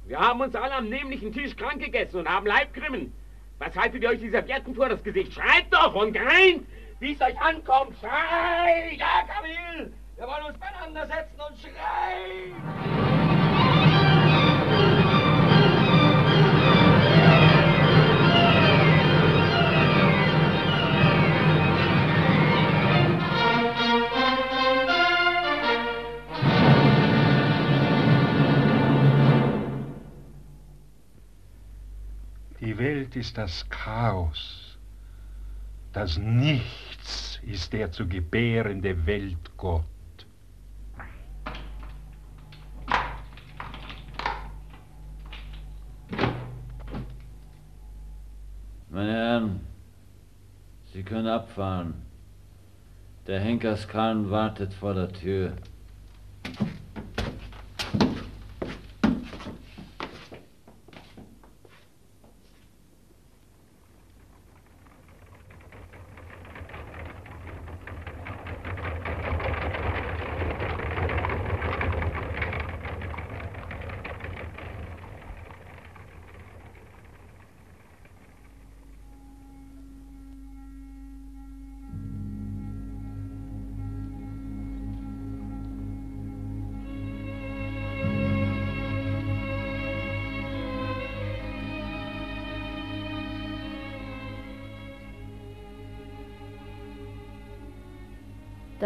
Wir haben uns alle am nämlichen Tisch krank gegessen und haben Leibgrimmen. Was haltet ihr euch die Servietten vor das Gesicht? Schreit doch und greint, wie es euch ankommt. Schreit! Ja, Kamil! Wir wollen uns beieinander setzen und schreien! Die Welt ist das Chaos. Das Nichts ist der zu gebärende Weltgott. Meine Herren, Sie können abfahren. Der Henkerskarren wartet vor der Tür.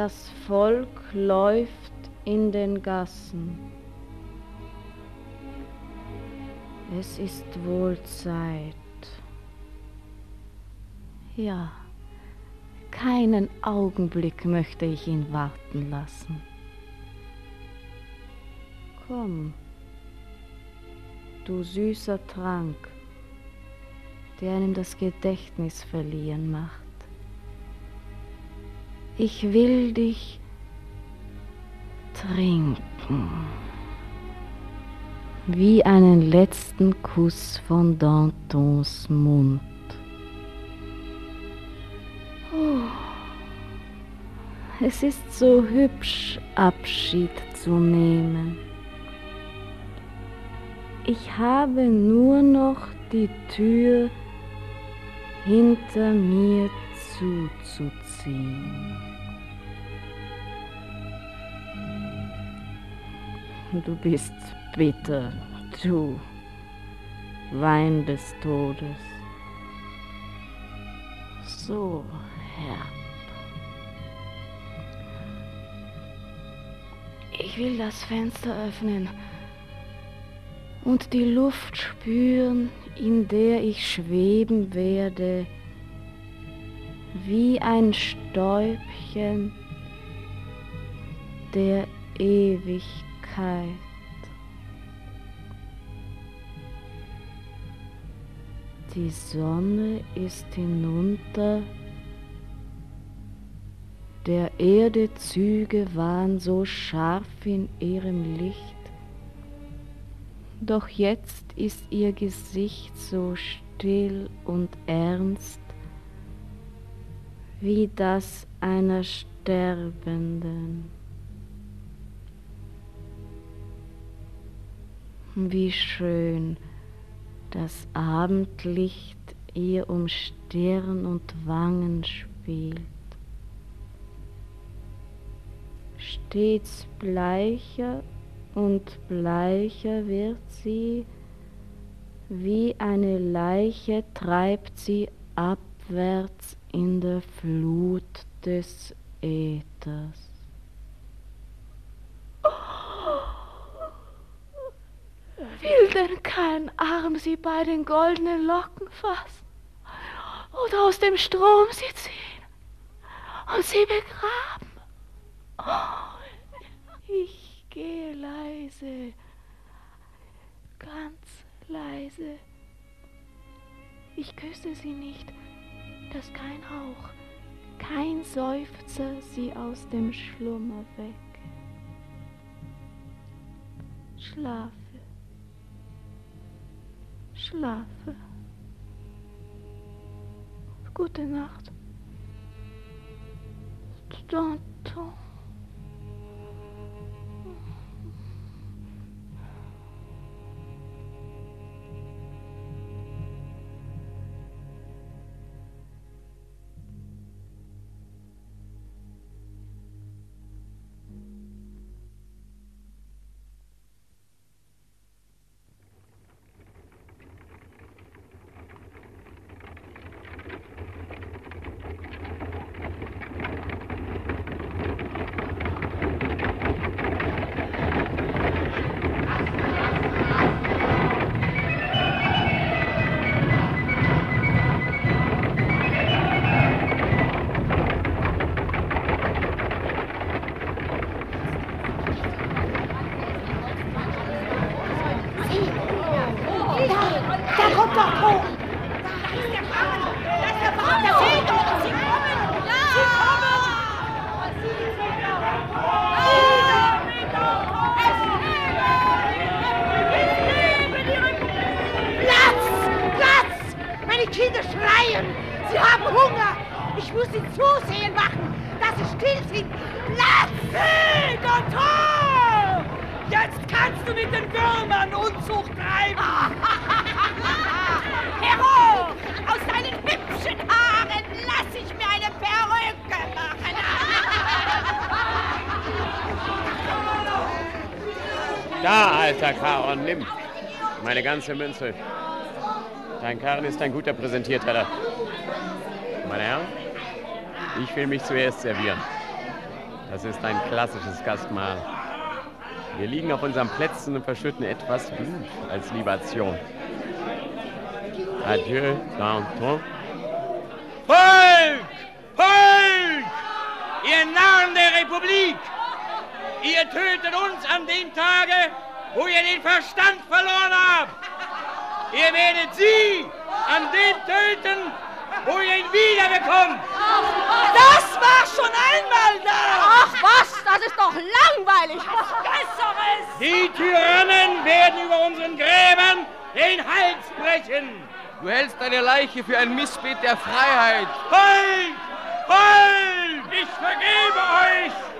Das Volk läuft in den Gassen. Es ist wohl Zeit. Ja, keinen Augenblick möchte ich ihn warten lassen. Komm, du süßer Trank, der einem das Gedächtnis verlieren macht. Ich will dich trinken. Wie einen letzten Kuss von Dantons Mund. Oh, es ist so hübsch, Abschied zu nehmen. Ich habe nur noch die Tür hinter mir zuzuziehen. Du bist bitter, du Wein des Todes. So herb. Ich will das Fenster öffnen und die Luft spüren, in der ich schweben werde, wie ein Stäubchen der Ewigkeit. Die Sonne ist hinunter, der Erde Züge waren so scharf in ihrem Licht, doch jetzt ist ihr Gesicht so still und ernst wie das einer Sterbenden. Wie schön das Abendlicht ihr um Stirn und Wangen spielt. Stets bleicher und bleicher wird sie, wie eine Leiche treibt sie abwärts in der Flut des Äthers. Will denn kein Arm sie bei den goldenen Locken fassen oder aus dem Strom sie ziehen und sie begraben? Ich gehe leise, ganz leise. Ich küsse sie nicht, dass kein Hauch, kein Seufzer sie aus dem Schlummer weg. Schlafe, schlafe. Gute Nacht. Der kommt doch hoch! Da ist der Fahrer! Da ist der Fahrer! Sie kommen! Ja! Sie kommen! Sie kommen! Platz! Kinder schreien! Sie haben Hunger! Ich muss sie zusehen machen, dass sie still sind! Platz! Sieg Tor! Jetzt kannst du mit den Würmern Unzucht treiben! Tonton. ganze Münze. Dein Karren ist ein guter Präsentierteller. Meine Herren, ich will mich zuerst servieren. Das ist ein klassisches Gastmahl. Wir liegen auf unseren Plätzen und verschütten etwas Blut als Libation. Adieu, Danton. Volk! Volk! Ihr Narren der Republik! Ihr tötet uns an dem Tage, wo ihr den Verstand verloren habt! Ihr werdet sie an dem töten, wo ihr ihn wiederbekommt. Das war schon einmal da. Ach was, das ist doch langweilig. Was Besseres. Die Tyrannen werden über unseren Gräbern den Hals brechen. Du hältst deine Leiche für ein Missbild der Freiheit. Halt! Halt! Ich vergebe euch!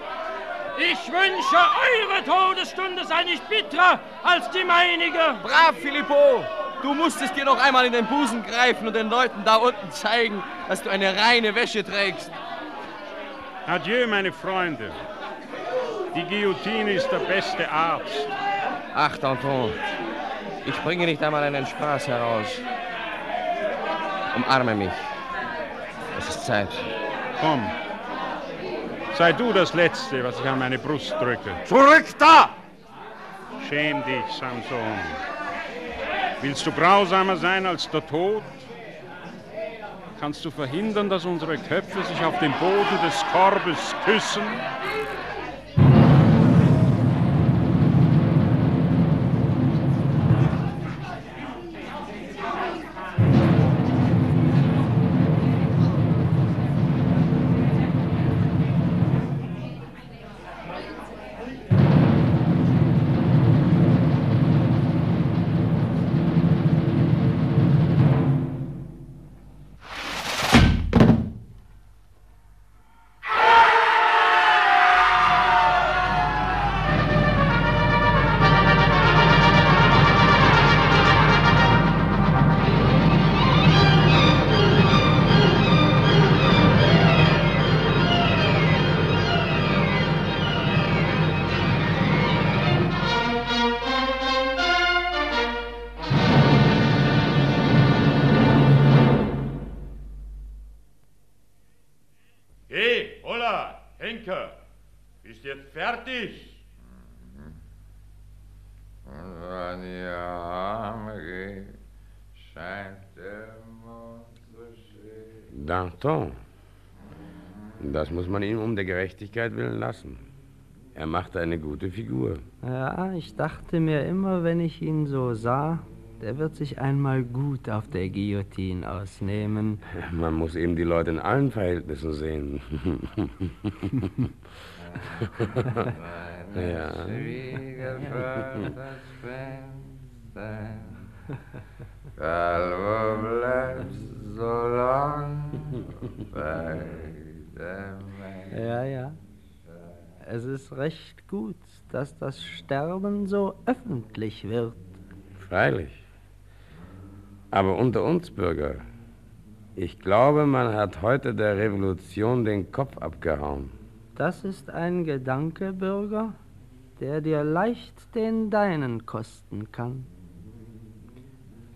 Ich wünsche, eure Todesstunde sei nicht bitterer als die meinige. Brav, Filippo! Du musstest dir noch einmal in den Busen greifen und den Leuten da unten zeigen, dass du eine reine Wäsche trägst. Adieu, meine Freunde. Die Guillotine ist der beste Arzt. Ach, Danton, ich bringe nicht einmal einen Spaß heraus. Umarme mich. Es ist Zeit. Komm. Sei du das Letzte, was ich an meine Brust drücke. Zurück da! Schäm dich, Samson. Willst du grausamer sein als der Tod? Kannst du verhindern, dass unsere Köpfe sich auf dem Boden des Korbes küssen? Schön. Danton. Das muss man ihm um der Gerechtigkeit willen lassen. Er macht eine gute Figur. Ja, ich dachte mir immer, wenn ich ihn so sah, der wird sich einmal gut auf der Guillotine ausnehmen. Man muss eben die Leute in allen Verhältnissen sehen. ja. Wo bleibst so lang Ja, ja. Es ist recht gut, dass das Sterben so öffentlich wird. Freilich. Aber unter uns Bürger, ich glaube, man hat heute der Revolution den Kopf abgehauen. Das ist ein Gedanke, Bürger, der dir leicht den deinen kosten kann.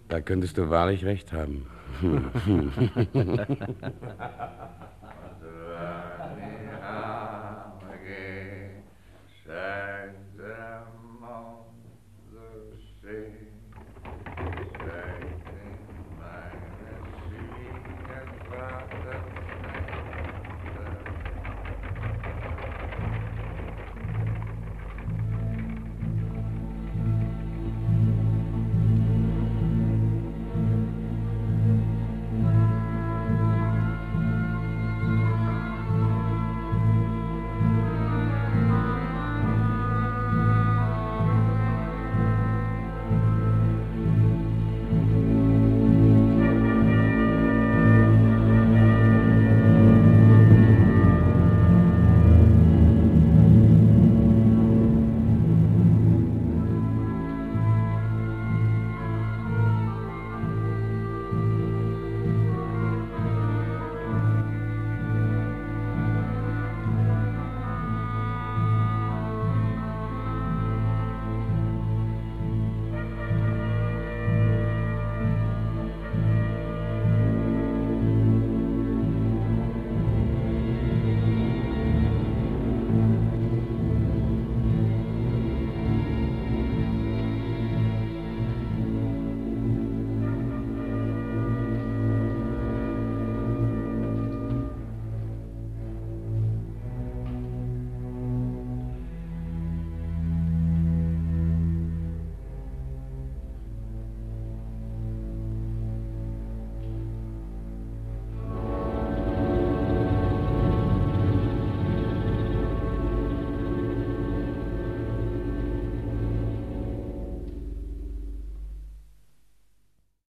Da könntest du wahrlich recht haben.